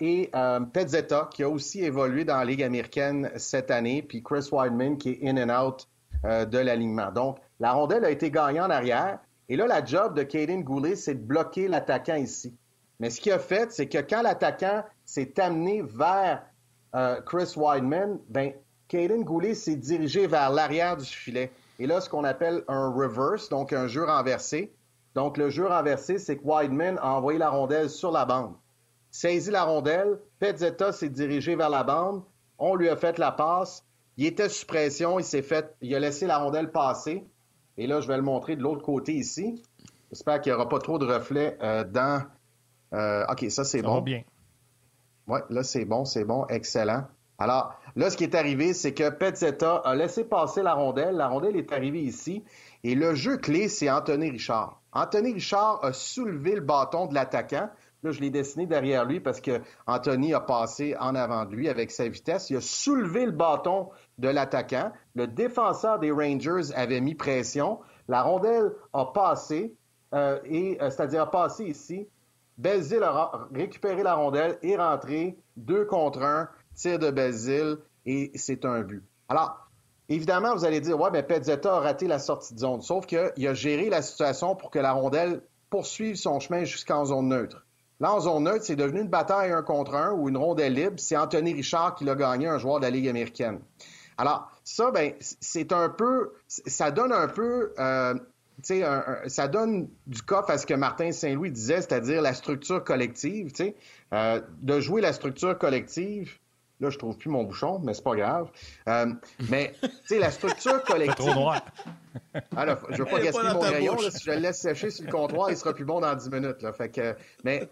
Et Petzetta, qui a aussi évolué dans la Ligue américaine cette année, puis Chris Weidman, qui est in and out de l'alignement. Donc, la rondelle a été gagnée en arrière. Et là, la job de Caden Goulet, c'est de bloquer l'attaquant ici. Mais ce qu'il a fait, c'est que quand l'attaquant s'est amené vers euh, Chris Weidman, ben, Caden Goulet s'est dirigé vers l'arrière du filet. Et là, ce qu'on appelle un reverse, donc un jeu renversé. Donc, le jeu renversé, c'est que Weidman a envoyé la rondelle sur la bande. Saisi la rondelle, Petzetta s'est dirigé vers la bande. On lui a fait la passe. Il était sous pression. Il s'est fait, il a laissé la rondelle passer. Et là, je vais le montrer de l'autre côté ici. J'espère qu'il n'y aura pas trop de reflets euh, dans. Euh, OK, ça, c'est bon. bien. Oui, là, c'est bon, c'est bon, excellent. Alors, là, ce qui est arrivé, c'est que Petzetta a laissé passer la rondelle. La rondelle est arrivée ici. Et le jeu clé, c'est Anthony Richard. Anthony Richard a soulevé le bâton de l'attaquant. Je l'ai dessiné derrière lui parce que Anthony a passé en avant de lui avec sa vitesse. Il a soulevé le bâton de l'attaquant. Le défenseur des Rangers avait mis pression. La rondelle a passé, euh, et euh, c'est-à-dire a passé ici. Belzile a récupéré la rondelle et rentré deux contre un, tir de Belzile, et c'est un but. Alors, évidemment, vous allez dire, ouais, mais Pezzetta a raté la sortie de zone. Sauf qu'il a géré la situation pour que la rondelle poursuive son chemin jusqu'en zone neutre. Là, zone neutre, c'est devenu une bataille un contre un ou une rondelle libre. C'est Anthony Richard qui l'a gagné, un joueur de la Ligue américaine. Alors, ça, ben, c'est un peu, ça donne un peu, euh, ça donne du coffre à ce que Martin Saint-Louis disait, c'est-à-dire la structure collective, euh, de jouer la structure collective. Là, je trouve plus mon bouchon, mais c'est pas grave. Euh, mais, tu sais, la structure [laughs] collective. trop noir. Alors, je veux pas gaspiller mon rayon. si je le laisse sécher sur le comptoir, il sera plus bon dans 10 minutes. Là. Fait que, mais,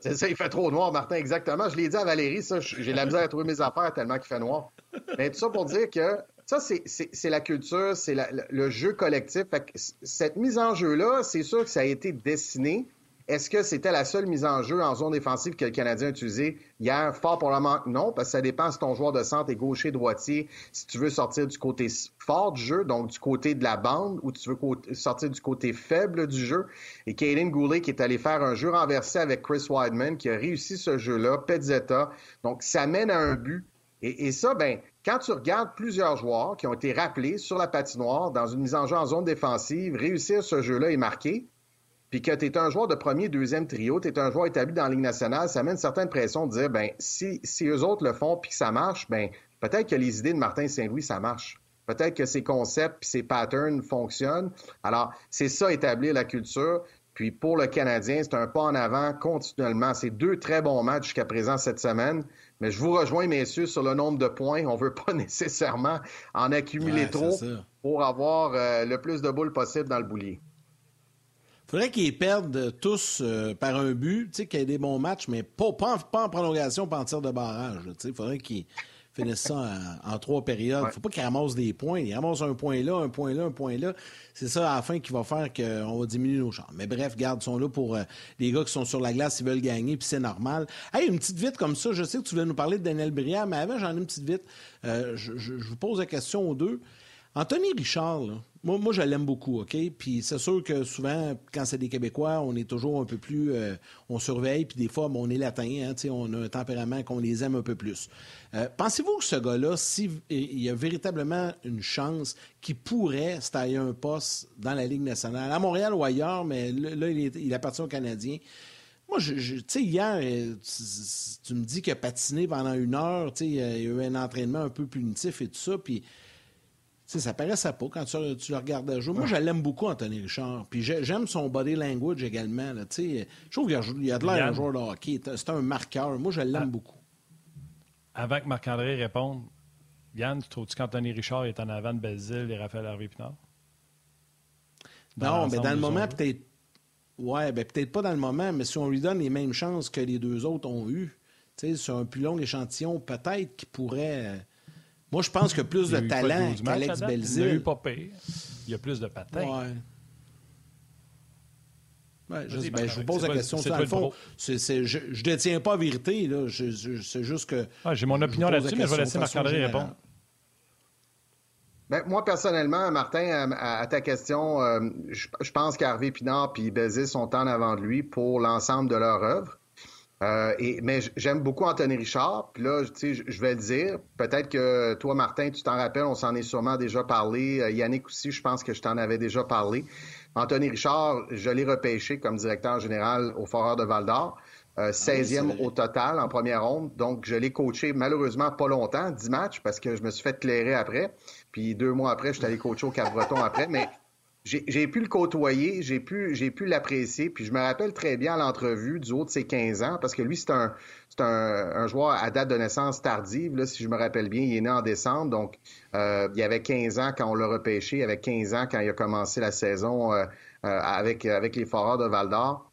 c'est ça, il fait trop noir, Martin, exactement. Je l'ai dit à Valérie, ça, j'ai la misère à trouver mes affaires tellement qu'il fait noir. Mais tout ça pour dire que ça, c'est la culture, c'est le jeu collectif. Fait que cette mise en jeu-là, c'est sûr que ça a été dessiné. Est-ce que c'était la seule mise en jeu en zone défensive que le Canadien a utilisée hier? Fort probablement non, parce que ça dépend si ton joueur de centre est gaucher, droitier, si tu veux sortir du côté fort du jeu, donc du côté de la bande, ou tu veux sortir du côté faible du jeu. Et Kaylin Goulet qui est allé faire un jeu renversé avec Chris Wideman, qui a réussi ce jeu-là, Petzetta. Donc, ça mène à un but. Et, ça, ben, quand tu regardes plusieurs joueurs qui ont été rappelés sur la patinoire dans une mise en jeu en zone défensive, réussir ce jeu-là et marquer, puis que tu es un joueur de premier, deuxième trio, tu es un joueur établi dans la Ligue nationale, ça met une certaine pression de dire, ben si, si eux autres le font puis que ça marche, ben peut-être que les idées de Martin Saint-Louis, ça marche. Peut-être que ses concepts puis ses patterns fonctionnent. Alors, c'est ça, établir la culture. Puis pour le Canadien, c'est un pas en avant continuellement. C'est deux très bons matchs jusqu'à présent cette semaine. Mais je vous rejoins, messieurs, sur le nombre de points. On ne veut [laughs] pas nécessairement en accumuler trop pour avoir euh, le plus de boules possible dans le boulier faudrait qu'ils perdent tous euh, par un but, qu'il y ait des bons matchs, mais pas, pas, en, prolongation, pas en tir de barrage. Il faudrait qu'ils finissent ça en, trois périodes. Il ne faut pas qu'ils ramassent des points. Ils ramassent un point là, un point là, un point là. C'est ça, à la fin, qui va faire qu'on va diminuer nos chances. Mais bref, garde, sont là pour euh, les gars qui sont sur la glace, ils veulent gagner, puis c'est normal. Hey, une petite vite comme ça. Je sais que tu voulais nous parler de Daniel Briand, mais avant, j'en ai une petite vite. Euh, je, je, vous pose la question aux deux. Anthony Richard, moi, moi, je l'aime beaucoup, OK? Puis c'est sûr que souvent, quand c'est des Québécois, on est toujours un peu plus... Euh, on surveille, puis des fois, on est latin, hein, on a un tempérament qu'on les aime un peu plus. Euh, pensez-vous que ce gars-là, s'il y a véritablement une chance qu'il pourrait se tailler un poste dans la Ligue nationale, à Montréal ou ailleurs, mais là, il, appartient aux Canadiens, moi, tu sais, hier, euh, tu, me dis qu'il a patiné pendant une heure, tu sais, il y a eu un entraînement un peu punitif et tout ça, puis ça paraissait pas quand tu, le regardes jouer. Moi, je l'aime beaucoup, Anthony Richard. Puis j'aime son body language également. je trouve qu'il a, a de l'air un joueur de hockey. C'est un marqueur. Moi, je l'aime ah. beaucoup. Avant que Marc-André réponde, Yann, tu trouves-tu qu'Anthony Richard est en avant de Belzile et Raphaël Harvey-Pinard? Non, mais dans le moment, peut-être. Ouais, ben peut-être pas dans le moment, mais si on lui donne les mêmes chances que les deux autres ont eues, sur un plus long échantillon, peut-être qu'il pourrait moi, je pense que plus de talent qu'Alex Belzil. Il a eu pas pire. Il y a plus de patins. Ouais. je, ben, je, vous pose la question. Dans le fond, je ne détiens pas la vérité. C'est juste que. J'ai mon opinion là-dessus, mais je vais laisser Marc-André répondre. Ben, moi, personnellement, Martin, à, ta question, euh, je, pense qu'Harvey Pinard et Bézis sont en avant de lui pour l'ensemble de leur œuvre. Euh, et, mais j'aime beaucoup Anthony Richard. Puis là, tu sais, je vais le dire. Peut-être que toi, Martin, tu t'en rappelles, on s'en est sûrement déjà parlé. Euh, Yannick aussi, je pense que je t'en avais déjà parlé. Anthony Richard, je l'ai repêché comme directeur général au Foreur de Val d'Or. 16e euh, ah au total en première ronde. Donc, je l'ai coaché malheureusement pas longtemps, 10 matchs, parce que je me suis fait clairer après. Puis deux mois après, je suis allé coacher au Cap-Breton après. Mais j'ai pu le côtoyer, j'ai pu, j'ai pu l'apprécier. Puis je me rappelle très bien l'entrevue du haut de ses 15 ans, parce que lui, c'est un, un, un, joueur à date de naissance tardive, là, si je me rappelle bien. Il est né en décembre, donc euh, il avait 15 ans quand on l'a repêché. Il avait 15 ans quand il a commencé la saison euh, euh, avec, avec les Foreurs de Val-d'Or.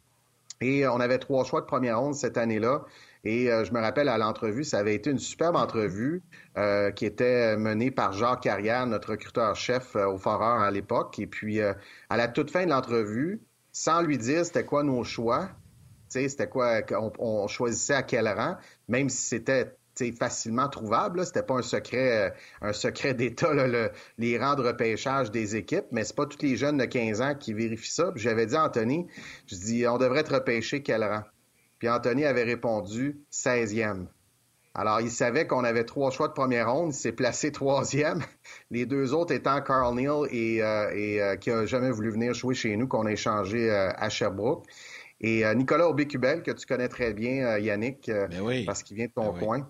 Et on avait trois choix de première ronde cette année-là. Et euh, je me rappelle à l'entrevue, ça avait été une superbe entrevue euh, qui était menée par Jacques Carrière, notre recruteur-chef euh, au Foreur à l'époque. Et puis, à la toute fin de l'entrevue, sans lui dire c'était quoi nos choix, c'était quoi, on, choisissait à quel rang, même si c'était facilement trouvable. C'était pas un secret, un secret d'État, les rangs de repêchage des équipes, mais c'est pas tous les jeunes de 15 ans qui vérifient ça. J'avais dit à Anthony, je dis, on devrait être repêché quel rang? Puis Anthony avait répondu 16e. Alors, il savait qu'on avait trois choix de première ronde. Il s'est placé [laughs] troisième. Les deux autres étant Carl Neal et, euh, euh, qui a jamais voulu venir jouer chez nous, qu'on a échangé euh, à Sherbrooke. Et Nicolas Aubé-Cubel, que tu connais très bien, Yannick, ben parce qu'il vient de ton ben coin.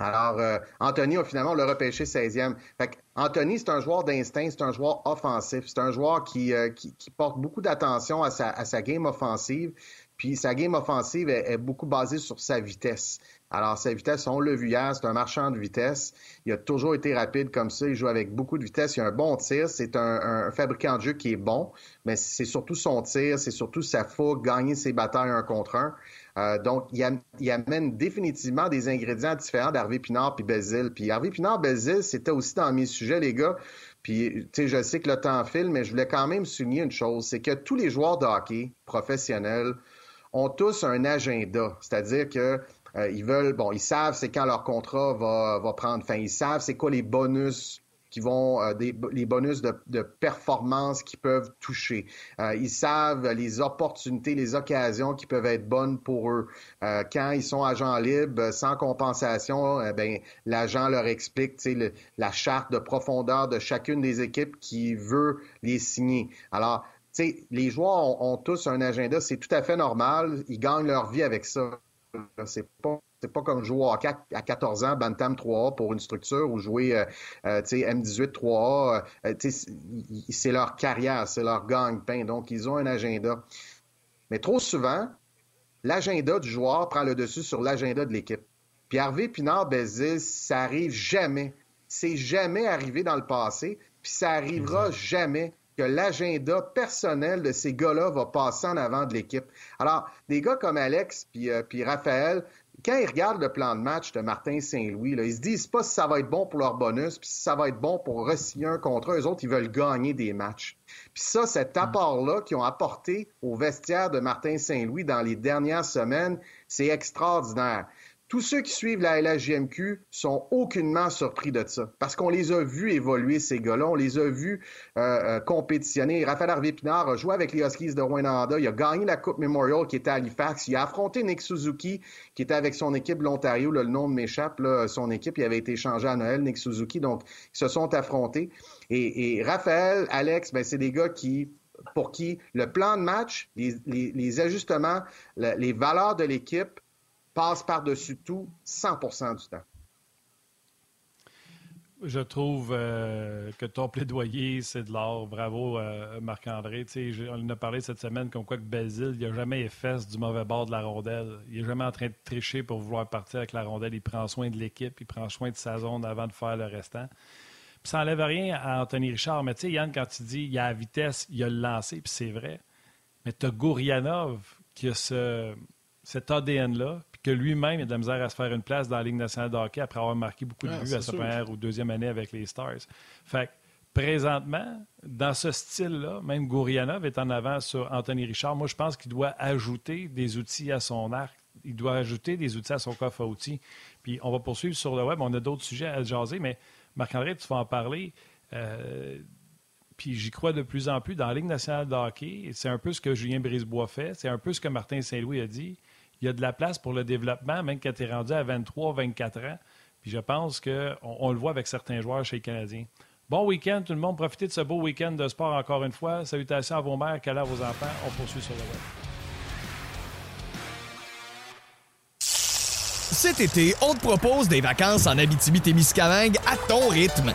Alors, Anthony, a finalement, le repêché 16e. Fait Anthony, c'est un joueur d'instinct, c'est un joueur offensif, c'est un joueur qui, qui, porte beaucoup d'attention à sa, à sa game offensive. Puis sa game offensive est, beaucoup basée sur sa vitesse. Alors, sa vitesse, on l'a vu hier, c'est un marchand de vitesse. Il a toujours été rapide comme ça. Il joue avec beaucoup de vitesse. Il a un bon tir. C'est un, fabricant de jeu qui est bon, mais c'est surtout son tir, c'est surtout sa fougue, gagner ses batailles un contre un. Euh, donc, il, amène définitivement des ingrédients différents d'Harvey Pinard puis Bézil. Puis Harvey Pinard, Bézil, c'était aussi dans mes sujets, les gars. Puis, tu sais, je sais que le temps file, mais je voulais quand même souligner une chose, c'est que tous les joueurs de hockey professionnels ont tous un agenda. C'est-à-dire que euh, ils veulent, bon, ils savent c'est quand leur contrat va, prendre fin. Ils savent c'est quoi les bonus qui vont, euh, les bonus de, performance qui peuvent toucher. Euh, ils savent les opportunités, les occasions qui peuvent être bonnes pour eux. quand ils sont agents libres, sans compensation, ben l'agent leur explique la charte de profondeur de chacune des équipes qui veut les signer. Alors, sais, les joueurs ont, tous un agenda, c'est tout à fait normal. Ils gagnent leur vie avec ça. C'est pas c'est pas comme jouer à, à 14 ans, Bantam 3A pour une structure ou jouer euh, euh M18 3A. Euh, c'est leur carrière, c'est leur gagne-pain. Donc, ils ont un agenda. Mais trop souvent, l'agenda du joueur prend le dessus sur l'agenda de l'équipe. Puis Harvey Pinard Bézil, ça arrive jamais. C'est jamais arrivé dans le passé, puis ça arrivera jamais que l'agenda personnel de ces gars-là va passer en avant de l'équipe. Alors, des gars comme Alex puis, euh, puis Raphaël, quand ils regardent le plan de match de Martin Saint-Louis, ils se disent pas si ça va être bon pour leur bonus, puis si ça va être bon pour re-signer un contrat. Eux autres, ils veulent gagner des matchs. Puis ça, cet mm. apport-là qu'ils ont apporté au vestiaire de Martin Saint-Louis dans les dernières semaines, c'est extraordinaire. Tous ceux qui suivent la LHJMQ sont aucunement surpris de ça, parce qu'on les a vus évoluer, ces gars-là. On les a vus euh, euh, compétitionner. Raphaël Harvey-Pinard a joué avec les Huskies de Rwanda. Il a gagné la Coupe Memorial qui était à Halifax. Il a affronté Nick Suzuki, qui était avec son équipe de l'Ontario. Le nom m'échappe. Son équipe, il avait été changé à Noël, Nick Suzuki. Donc, ils se sont affrontés. Et, Raphaël, Alex, ben, c'est des gars qui pour qui le plan de match, les ajustements, les valeurs de l'équipe passe par-dessus tout 100% du temps. Je trouve euh, que ton plaidoyer, c'est de l'or. Bravo, euh, Marc-André. On a parlé cette semaine comme quoi que Basile, il n'a jamais effacé du mauvais bord de la rondelle. Il n'est jamais en train de tricher pour vouloir partir avec la rondelle. Il prend soin de l'équipe, il prend soin de sa zone avant de faire le restant. Puis ça n'enlève rien à Anthony Richard. Mais tu sais, Yann, quand tu dis il y a la vitesse, il a le lancé, puis c'est vrai. Mais tu as Gourianov qui a ce, cet ADN-là, que lui-même a de la misère à se faire une place dans la Ligue nationale de hockey après avoir marqué beaucoup de buts à sa première ou deuxième année avec les Stars. Fait présentement, dans ce style-là, même Gourianov est en avant sur Anthony Richard. Moi, je pense qu'il doit ajouter des outils à son arc. Il doit ajouter des outils à son coffre à outils. Puis on va poursuivre sur le web. On a d'autres sujets à jaser, mais Marc-André, tu vas en parler. Euh, puis j'y crois de plus en plus dans la Ligue nationale de hockey. C'est un peu ce que Julien Brisebois fait. C'est un peu ce que Martin Saint-Louis a dit. Il y a de la place pour le développement, même quand tu es rendu à 23, 24 ans. Puis je pense qu'on on le voit avec certains joueurs chez les Canadiens. Bon week-end, tout le monde. Profitez de ce beau week-end de sport encore une fois. Salutations à vos mères, câlins à vos enfants. On poursuit sur le web. Cet été, on te propose des vacances en Abitibi-Témiscamingue à ton rythme.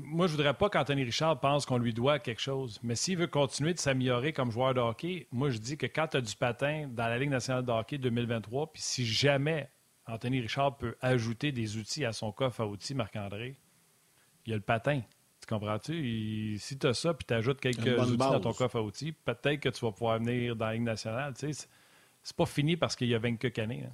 moi, je voudrais pas qu'Anthony Richard pense qu'on lui doit quelque chose. Mais s'il veut continuer de s'améliorer comme joueur de hockey, moi, je dis que quand tu as du patin dans la Ligue nationale de hockey 2023, puis si jamais Anthony Richard peut ajouter des outils à son coffre à outils, Marc-André, il y a le patin. Tu comprends-tu? Si tu as ça, puis tu ajoutes quelques outils dans ton coffre à outils, peut-être que tu vas pouvoir venir dans la Ligue nationale. Tu sais, c'est pas fini parce qu'il y a 20 années. Hein.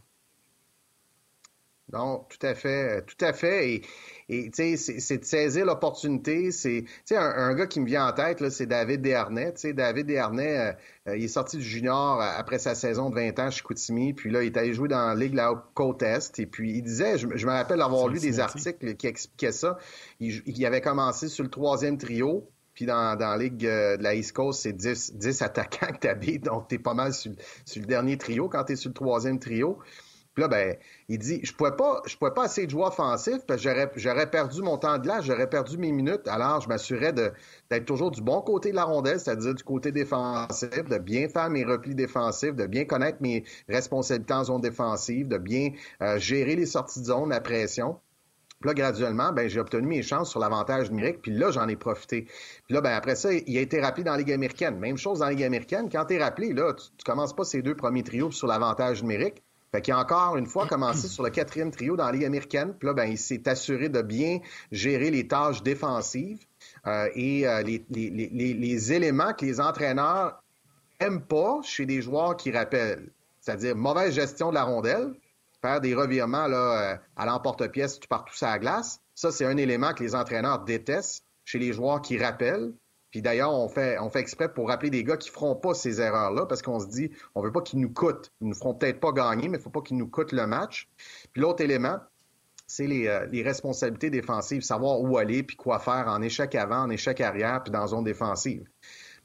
Non, tout à fait, tout à fait. Et, tu sais, c'est de saisir l'opportunité. C'est, tu sais, un, gars qui me vient en tête, là, c'est David Desharnais. Tu sais, David Desharnais, euh, euh, il est sorti du junior euh, après sa saison de 20 ans chez Koutimi. Puis là, il est allé jouer dans la Ligue la Côte Est. Et puis, il disait, je, me rappelle avoir lu des articles qui expliquaient ça. Il, avait commencé sur le troisième trio. Puis dans, dans la Ligue de la East Coast, c'est 10, 10 attaquants que tu habites. Donc, tu es pas mal sur, sur le dernier trio quand tu es sur le troisième trio là, ben, il dit, je pouvais pas, je pouvais pas essayer de jouer offensif parce que j'aurais, perdu mon temps de là, j'aurais perdu mes minutes. Alors, je m'assurais d'être toujours du bon côté de la rondelle, c'est-à-dire du côté défensif, de bien faire mes replis défensifs, de bien connaître mes responsabilités en zone défensive, de bien euh, gérer les sorties de zone, la pression. Puis là, graduellement, ben, j'ai obtenu mes chances sur l'avantage numérique, puis là, j'en ai profité. Puis là, ben, après ça, il a été rappelé dans la Ligue américaine. Même chose dans la Ligue américaine. Quand tu es rappelé, là, tu, tu commences pas ces deux premiers trios sur l'avantage numérique. Fait qu'il a encore une fois commencé [clears throat] sur le quatrième trio dans la Ligue américaine. Puis là, ben, il s'est assuré de bien gérer les tâches défensives euh, et euh, les, les, les, les, éléments que les entraîneurs aiment pas chez des joueurs qui rappellent. C'est-à-dire mauvaise gestion de la rondelle, faire des revirements là, euh, à l'emporte-pièce, tu pars tout ça à glace. Ça, c'est un élément que les entraîneurs détestent chez les joueurs qui rappellent. Puis d'ailleurs, on fait, on fait exprès pour rappeler des gars qui feront pas ces erreurs-là parce qu'on se dit, on veut pas qu'ils nous coûtent. Ils nous feront peut-être pas gagner, mais il faut pas qu'ils nous coûtent le match. Puis l'autre élément, c'est les, euh, les, responsabilités défensives, savoir où aller puis quoi faire en échec avant, en échec arrière puis dans zone défensive.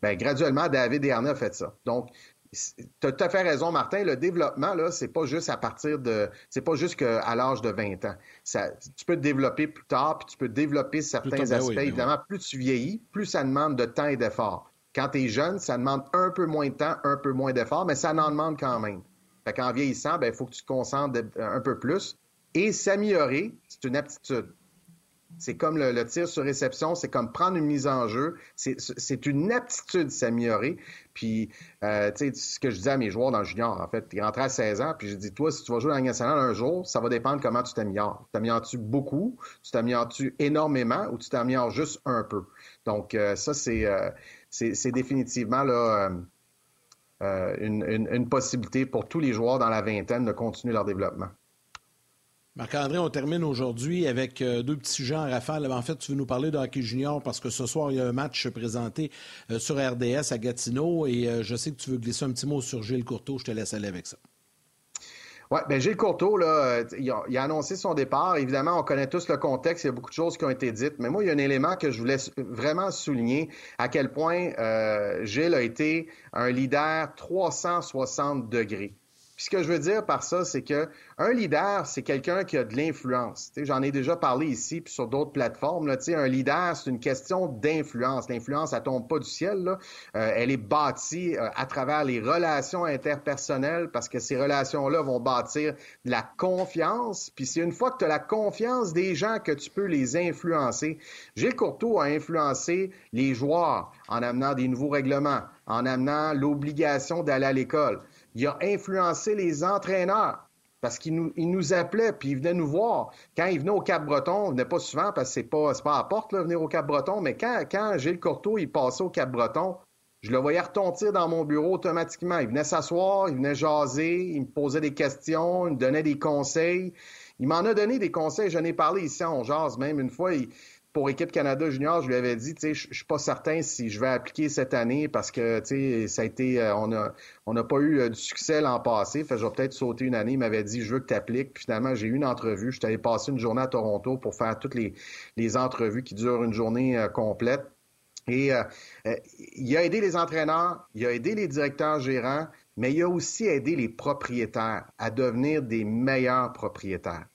Bien, graduellement, David Erna a fait ça. Donc, tu as tout à fait raison, Martin. Le développement, là, c'est pas juste à partir de. C'est pas juste à l'âge de 20 ans. Ça, tu peux te développer plus tard, puis tu peux développer certains ben aspects. Ben Évidemment, plus tu vieillis, plus ça demande de temps et d'effort. Quand tu es jeune, ça demande un peu moins de temps, un peu moins d'effort, mais ça en demande quand même. Fait qu'en vieillissant, ben, il faut que tu te concentres un peu plus. Et s'améliorer, c'est une aptitude. C'est comme le, tir sur réception, c'est comme prendre une mise en jeu. C'est une aptitude s'améliorer. Puis, euh, tu sais, ce que je disais à mes joueurs dans le junior, en fait, ils rentraient à 16 ans, puis je dis, toi, si tu vas jouer dans la nationale un jour, ça va dépendre comment tu t'améliores. T'améliores-tu beaucoup, tu t'améliores-tu énormément ou tu t'améliores juste un peu? Donc, euh, ça, euh, c'est définitivement là, une, une possibilité pour tous les joueurs dans la vingtaine de continuer leur développement. Marc-André, on termine aujourd'hui avec euh, deux petits sujets en rafale. En fait, tu veux nous parler de hockey junior parce que ce soir, il y a un match présenté euh, sur RDS à Gatineau et euh, je sais que tu veux glisser un petit mot sur Gilles Courteau. Je te laisse aller avec ça. Oui, bien Gilles Courteau, là, il a, annoncé son départ. Évidemment, on connaît tous le contexte, il y a beaucoup de choses qui ont été dites, mais moi, il y a un élément que je voulais vraiment souligner, à quel point Gilles a été un leader 360 degrés Puis ce que je veux dire par ça, c'est que un leader, c'est quelqu'un qui a de l'influence. J'en ai déjà parlé ici puis sur d'autres plateformes. Là, un leader, c'est une question d'influence. L'influence, elle tombe pas du ciel. Euh, elle est bâtie euh, à travers les relations interpersonnelles parce que ces relations-là vont bâtir de la confiance. Puis c'est une fois que tu as la confiance des gens que tu peux les influencer. Gilles Courteau a influencé les joueurs en amenant des nouveaux règlements, en amenant l'obligation d'aller à l'école il a influencé les entraîneurs parce qu'il nous, appelait, puis il venait nous voir. Quand il venait au Cap-Breton, il venait pas souvent parce que c'est pas, pas à la porte, venir au Cap-Breton, mais quand, Gilles Courteau, il passait au Cap-Breton, je le voyais retontir dans mon bureau automatiquement. Il venait s'asseoir, il venait jaser, il me posait des questions, il me donnait des conseils. Il m'en a donné des conseils, j'en ai parlé ici en jase même une fois. Pour Équipe Canada Junior, je lui avais dit, tu sais, je suis pas certain si je vais appliquer cette année parce que, tu sais, ça a été, euh, on a, on n'a pas eu euh, du succès l'an passé. Fait je vais peut-être sauter une année. Il m'avait dit, je veux que tu appliques. Finalement, j'ai eu une entrevue. Je allé passer une journée à Toronto pour faire toutes les, les entrevues qui durent une journée euh, complète. Et il a aidé les entraîneurs, il a aidé les directeurs gérants, mais il a aussi aidé les propriétaires à devenir des meilleurs propriétaires.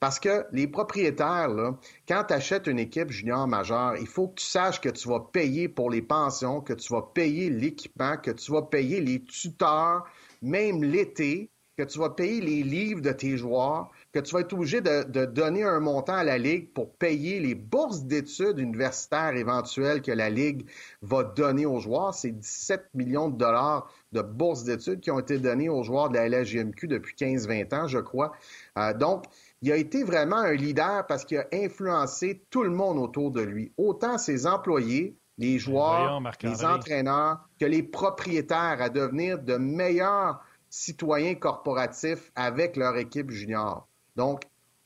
Parce que les propriétaires, là, quand tu achètes une équipe junior majeure, il faut que tu saches que tu vas payer pour les pensions, que tu vas payer l'équipement, que tu vas payer les tuteurs, même l'été, que tu vas payer les livres de tes joueurs, que tu vas être obligé de, de, donner un montant à la Ligue pour payer les bourses d'études universitaires éventuelles que la Ligue va donner aux joueurs. C'est 17 millions de dollars de bourses d'études qui ont été données aux joueurs de la LHJMQ depuis 15-20 ans, je crois. Euh, donc, il a été vraiment un leader parce qu'il a influencé tout le monde autour de lui, autant ses employés, les joueurs, les entraîneurs, que les propriétaires à devenir de meilleurs citoyens corporatifs avec leur équipe junior. Donc,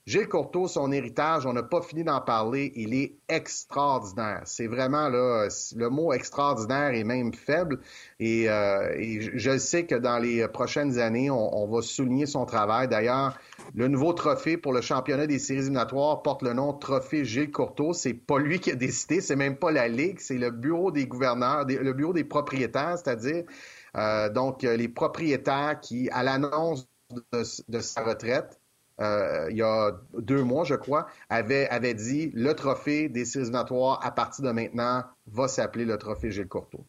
Gilles Courteau, son héritage, on n'a pas fini d'en parler, il est extraordinaire. C'est vraiment là, le mot extraordinaire est même faible. Et, euh, je sais que dans les prochaines années, on, va souligner son travail. D'ailleurs, le nouveau trophée pour le championnat des séries éliminatoires porte le nom Trophée Gilles Courteau. C'est pas lui qui a décidé, c'est même pas la Ligue, c'est le bureau des gouverneurs, le bureau des propriétaires, c'est-à-dire euh, donc les propriétaires qui, à l'annonce de sa retraite, euh, il y a deux mois, je crois, avait, avait dit le trophée des séries à partir de maintenant, va s'appeler le trophée Gilles Courteau.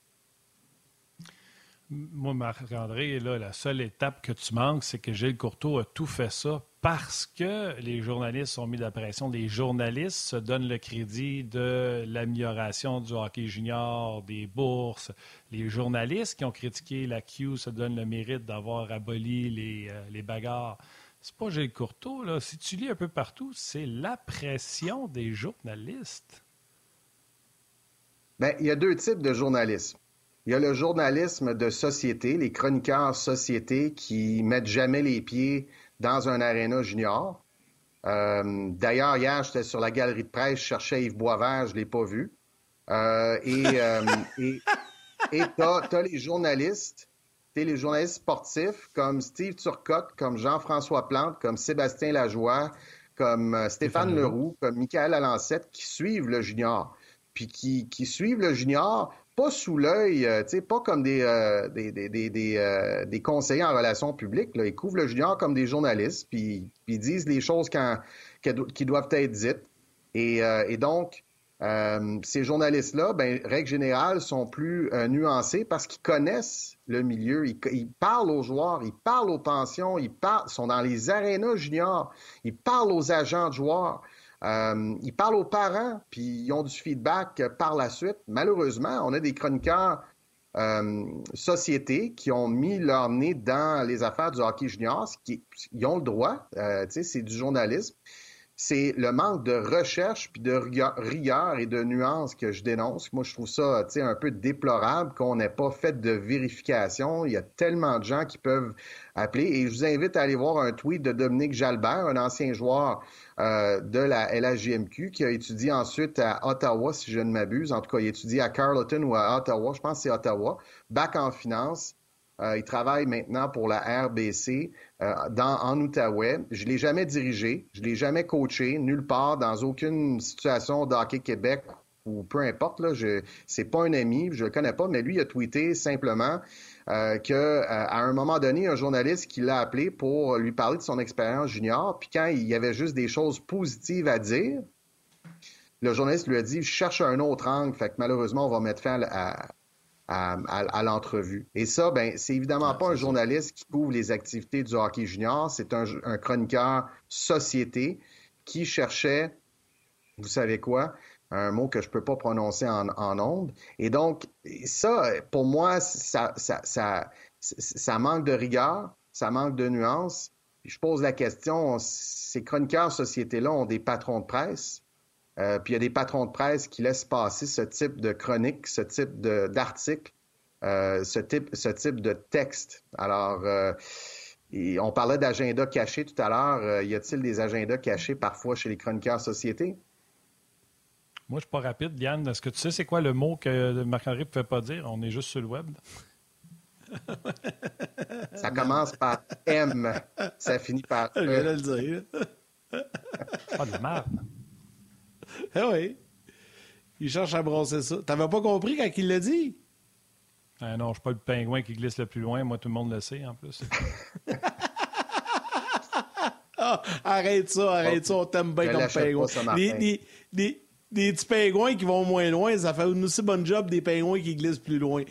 Moi, Marc-André, la seule étape que tu manques, c'est que Gilles Courteau a tout fait ça parce que les journalistes ont mis de la pression. Les journalistes se donnent le crédit de l'amélioration du hockey junior, des bourses. Les journalistes qui ont critiqué la Q se donnent le mérite d'avoir aboli les, euh, les bagarres c'est pas Gilles Courteau, là. Si tu lis un peu partout, c'est la pression des journalistes. Bien, il y a deux types de journalisme. Il y a le journalisme de société, les chroniqueurs société qui mettent jamais les pieds dans un aréna junior. Euh, d'ailleurs, hier, j'étais sur la galerie de presse, je cherchais Yves Boisvert, je ne l'ai pas vu. Euh, et euh, tu as, les journalistes les journalistes sportifs comme Steve Turcotte, comme Jean-François Plante, comme Sébastien Lajoie, comme Stéphane Leroux, comme Michael Alancette, qui suivent le junior. Puis qui, qui suivent le junior, pas sous l'œil, euh, pas comme des, euh, des, des, des, des, conseillers en relations publiques. Là. Ils couvrent le junior comme des journalistes, puis, ils disent les choses qui doivent être dites. Et, et donc, euh, ces journalistes-là, ben, règle générale, sont plus euh, nuancés parce qu'ils connaissent le milieu, ils, parlent aux joueurs, ils parlent aux pensions, ils parlent, sont dans les arénas juniors, ils parlent aux agents de joueurs, euh, ils parlent aux parents, puis ils ont du feedback par la suite. Malheureusement, on a des chroniqueurs sociétés qui ont mis leur nez dans les affaires du hockey junior, qui, ils ont le droit, c'est du journalisme c'est le manque de recherche puis de rigueur et de nuances que je dénonce. Moi, je trouve ça un peu déplorable qu'on n'ait pas fait de vérification. Il y a tellement de gens qui peuvent appeler. Et je vous invite à aller voir un tweet de Dominique Jalbert, un ancien joueur euh, de la LHJMQ, qui a étudié ensuite à Ottawa, si je ne m'abuse. En tout cas, il a étudié à Carleton ou à Ottawa. Je pense que c'est Ottawa. Bac en finance. Euh, il travaille maintenant pour la RBC euh, en Outaouais. Je ne l'ai jamais dirigé, je ne l'ai jamais coaché, nulle part, dans aucune situation d'Hockey Québec ou peu importe, là, je, c'est pas un ami, je le connais pas, mais lui il a tweeté simplement euh, que euh, à un moment donné, un journaliste qui l'a appelé pour lui parler de son expérience junior, puis quand il y avait juste des choses positives à dire, le journaliste lui a dit, je cherche un autre angle, fait malheureusement, on va mettre fin à, l'entrevue. Et ça, ben, c'est évidemment pas un journaliste qui couvre les activités du hockey junior, c'est un, un, chroniqueur société qui cherchait, vous savez quoi, un mot que je peux pas prononcer en, en ondes. Et donc, ça, pour moi, ça, ça, ça, ça manque de rigueur, ça manque de nuance. Je pose la question, ces chroniqueurs société-là ont des patrons de presse. Euh, puis il y a des patrons de presse qui laissent passer ce type de chronique, ce type d'article, euh, ce, type, ce type de texte. Alors, euh, on parlait d'agenda caché tout à l'heure. y a-t-il des agendas cachés parfois chez les chroniqueurs société? Moi, je suis pas rapide, Yann. Est-ce que tu sais c'est quoi le mot que Marc-André ne pouvait pas dire? On est juste sur le web. [laughs] Ça commence par M. Ça finit par E. [laughs] Je vais le dire. Pas de la merde. Ah oui. Il cherche à brosser ça. T'avais pas compris quand il l'a dit? Ah non, je suis pas le pingouin qui glisse le plus loin. Moi, tout le monde le sait, en plus. [laughs] Ah, arrête ça, arrête ça. On t'aime bien comme pingouin. des, des, petits pingouins qui vont moins loin, ça fait une aussi bonne job des pingouins qui glissent plus loin.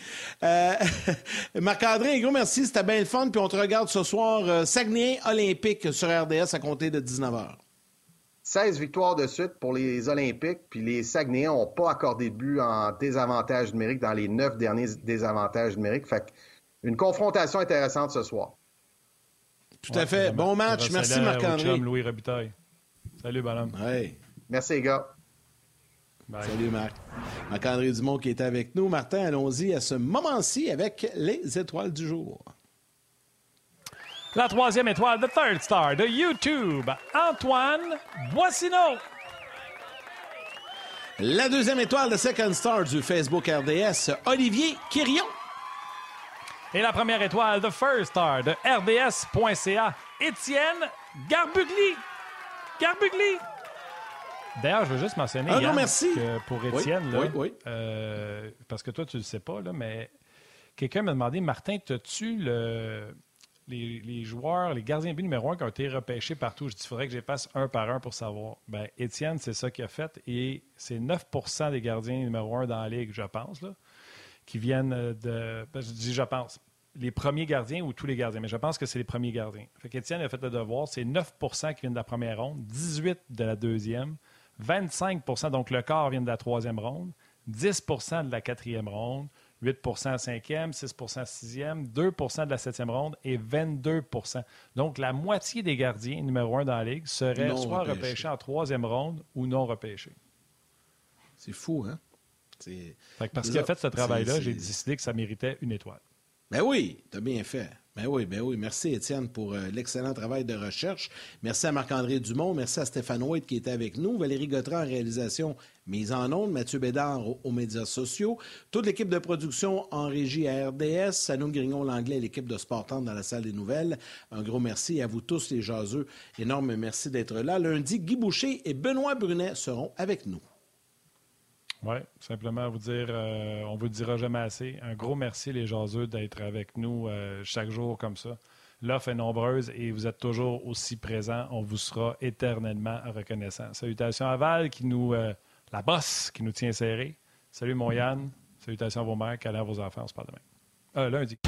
Euh, [laughs] Marc-André, un gros merci. C'était bien le fun. Puis on te regarde ce soir, euh, Saguenay Olympique sur RDS à compter de 19h. 16 victoires de suite pour les Olympiques, puis les Saguenayens n'ont pas accordé de but en désavantage numérique dans les neuf derniers désavantages numériques. Fait une confrontation intéressante ce soir. Tout à fait. Bon match. Merci, Marc-André. Louis Robitaille. Salut, bonhomme. Merci, les gars. Salut, Marc. Marc-André Dumont qui est avec nous. Martin, allons-y à ce moment-ci avec les étoiles du jour. La troisième étoile, the third star de YouTube, Antoine Boissineau. La deuxième étoile, de second star du Facebook RDS, Olivier Quirion. Et la première étoile, the first star de RDS.ca, Étienne Garbugli. Garbugli. D'ailleurs, je veux juste mentionner ah merci. que pour Étienne, euh, parce que toi, tu ne le sais pas, là, mais quelqu'un m'a demandé, Martin, as-tu le les, joueurs, les gardiens de numéro un qui ont été repêchés partout. Je dis, il faudrait que un par un pour savoir. Ben, Étienne, c'est ça qu'il a fait. Et c'est 9% des gardiens numéro un dans la ligue, je pense, qui viennent de. Ben, je dis, je pense. Les premiers gardiens ou tous les gardiens, mais je pense que c'est les premiers gardiens. Fait qu'Étienne a fait le devoir. C'est 9% qui viennent de la première ronde, 18% de la deuxième, 25% donc le quart vient de la troisième ronde, 10% de la quatrième ronde, 8 à 5e, 6 à 6e, 2% de la 7e ronde et 22% Donc, la moitié des gardiens numéro 1 dans la Ligue seraient soit repêchés. en troisième ronde ou non repêchés. C'est fou, hein? parce qu'il a fait ce travail-là, j'ai décidé que ça méritait une étoile. Ben oui, t'as bien fait. Ben ben. Merci, Étienne, pour euh, l'excellent travail de recherche. Merci à Marc-André Dumont. Merci à Stéphane White qui était avec nous. Valérie Gautran en réalisation mise en onde. Mathieu Bédard aux, médias sociaux. Toute l'équipe de production en régie à RDS. Sanoum Grignon, l'anglais et l'équipe de Sportante dans la salle des nouvelles. Un gros merci à vous tous, les jaseux. Énorme merci d'être là. Lundi, Guy Boucher et Benoît Brunet seront avec nous. Oui, simplement vous dire, euh, on ne vous le dira jamais assez. Un gros merci, les jaseux, d'être avec nous euh, chaque jour comme ça. L'offre est nombreuse et vous êtes toujours aussi présents. On vous sera éternellement reconnaissant. Salutations à Val, qui nous, euh, la bosse, qui nous tient serrés. Salut, mon Yann. Salutations à vos mères, câlins à vos enfants. On se parle demain. lundi.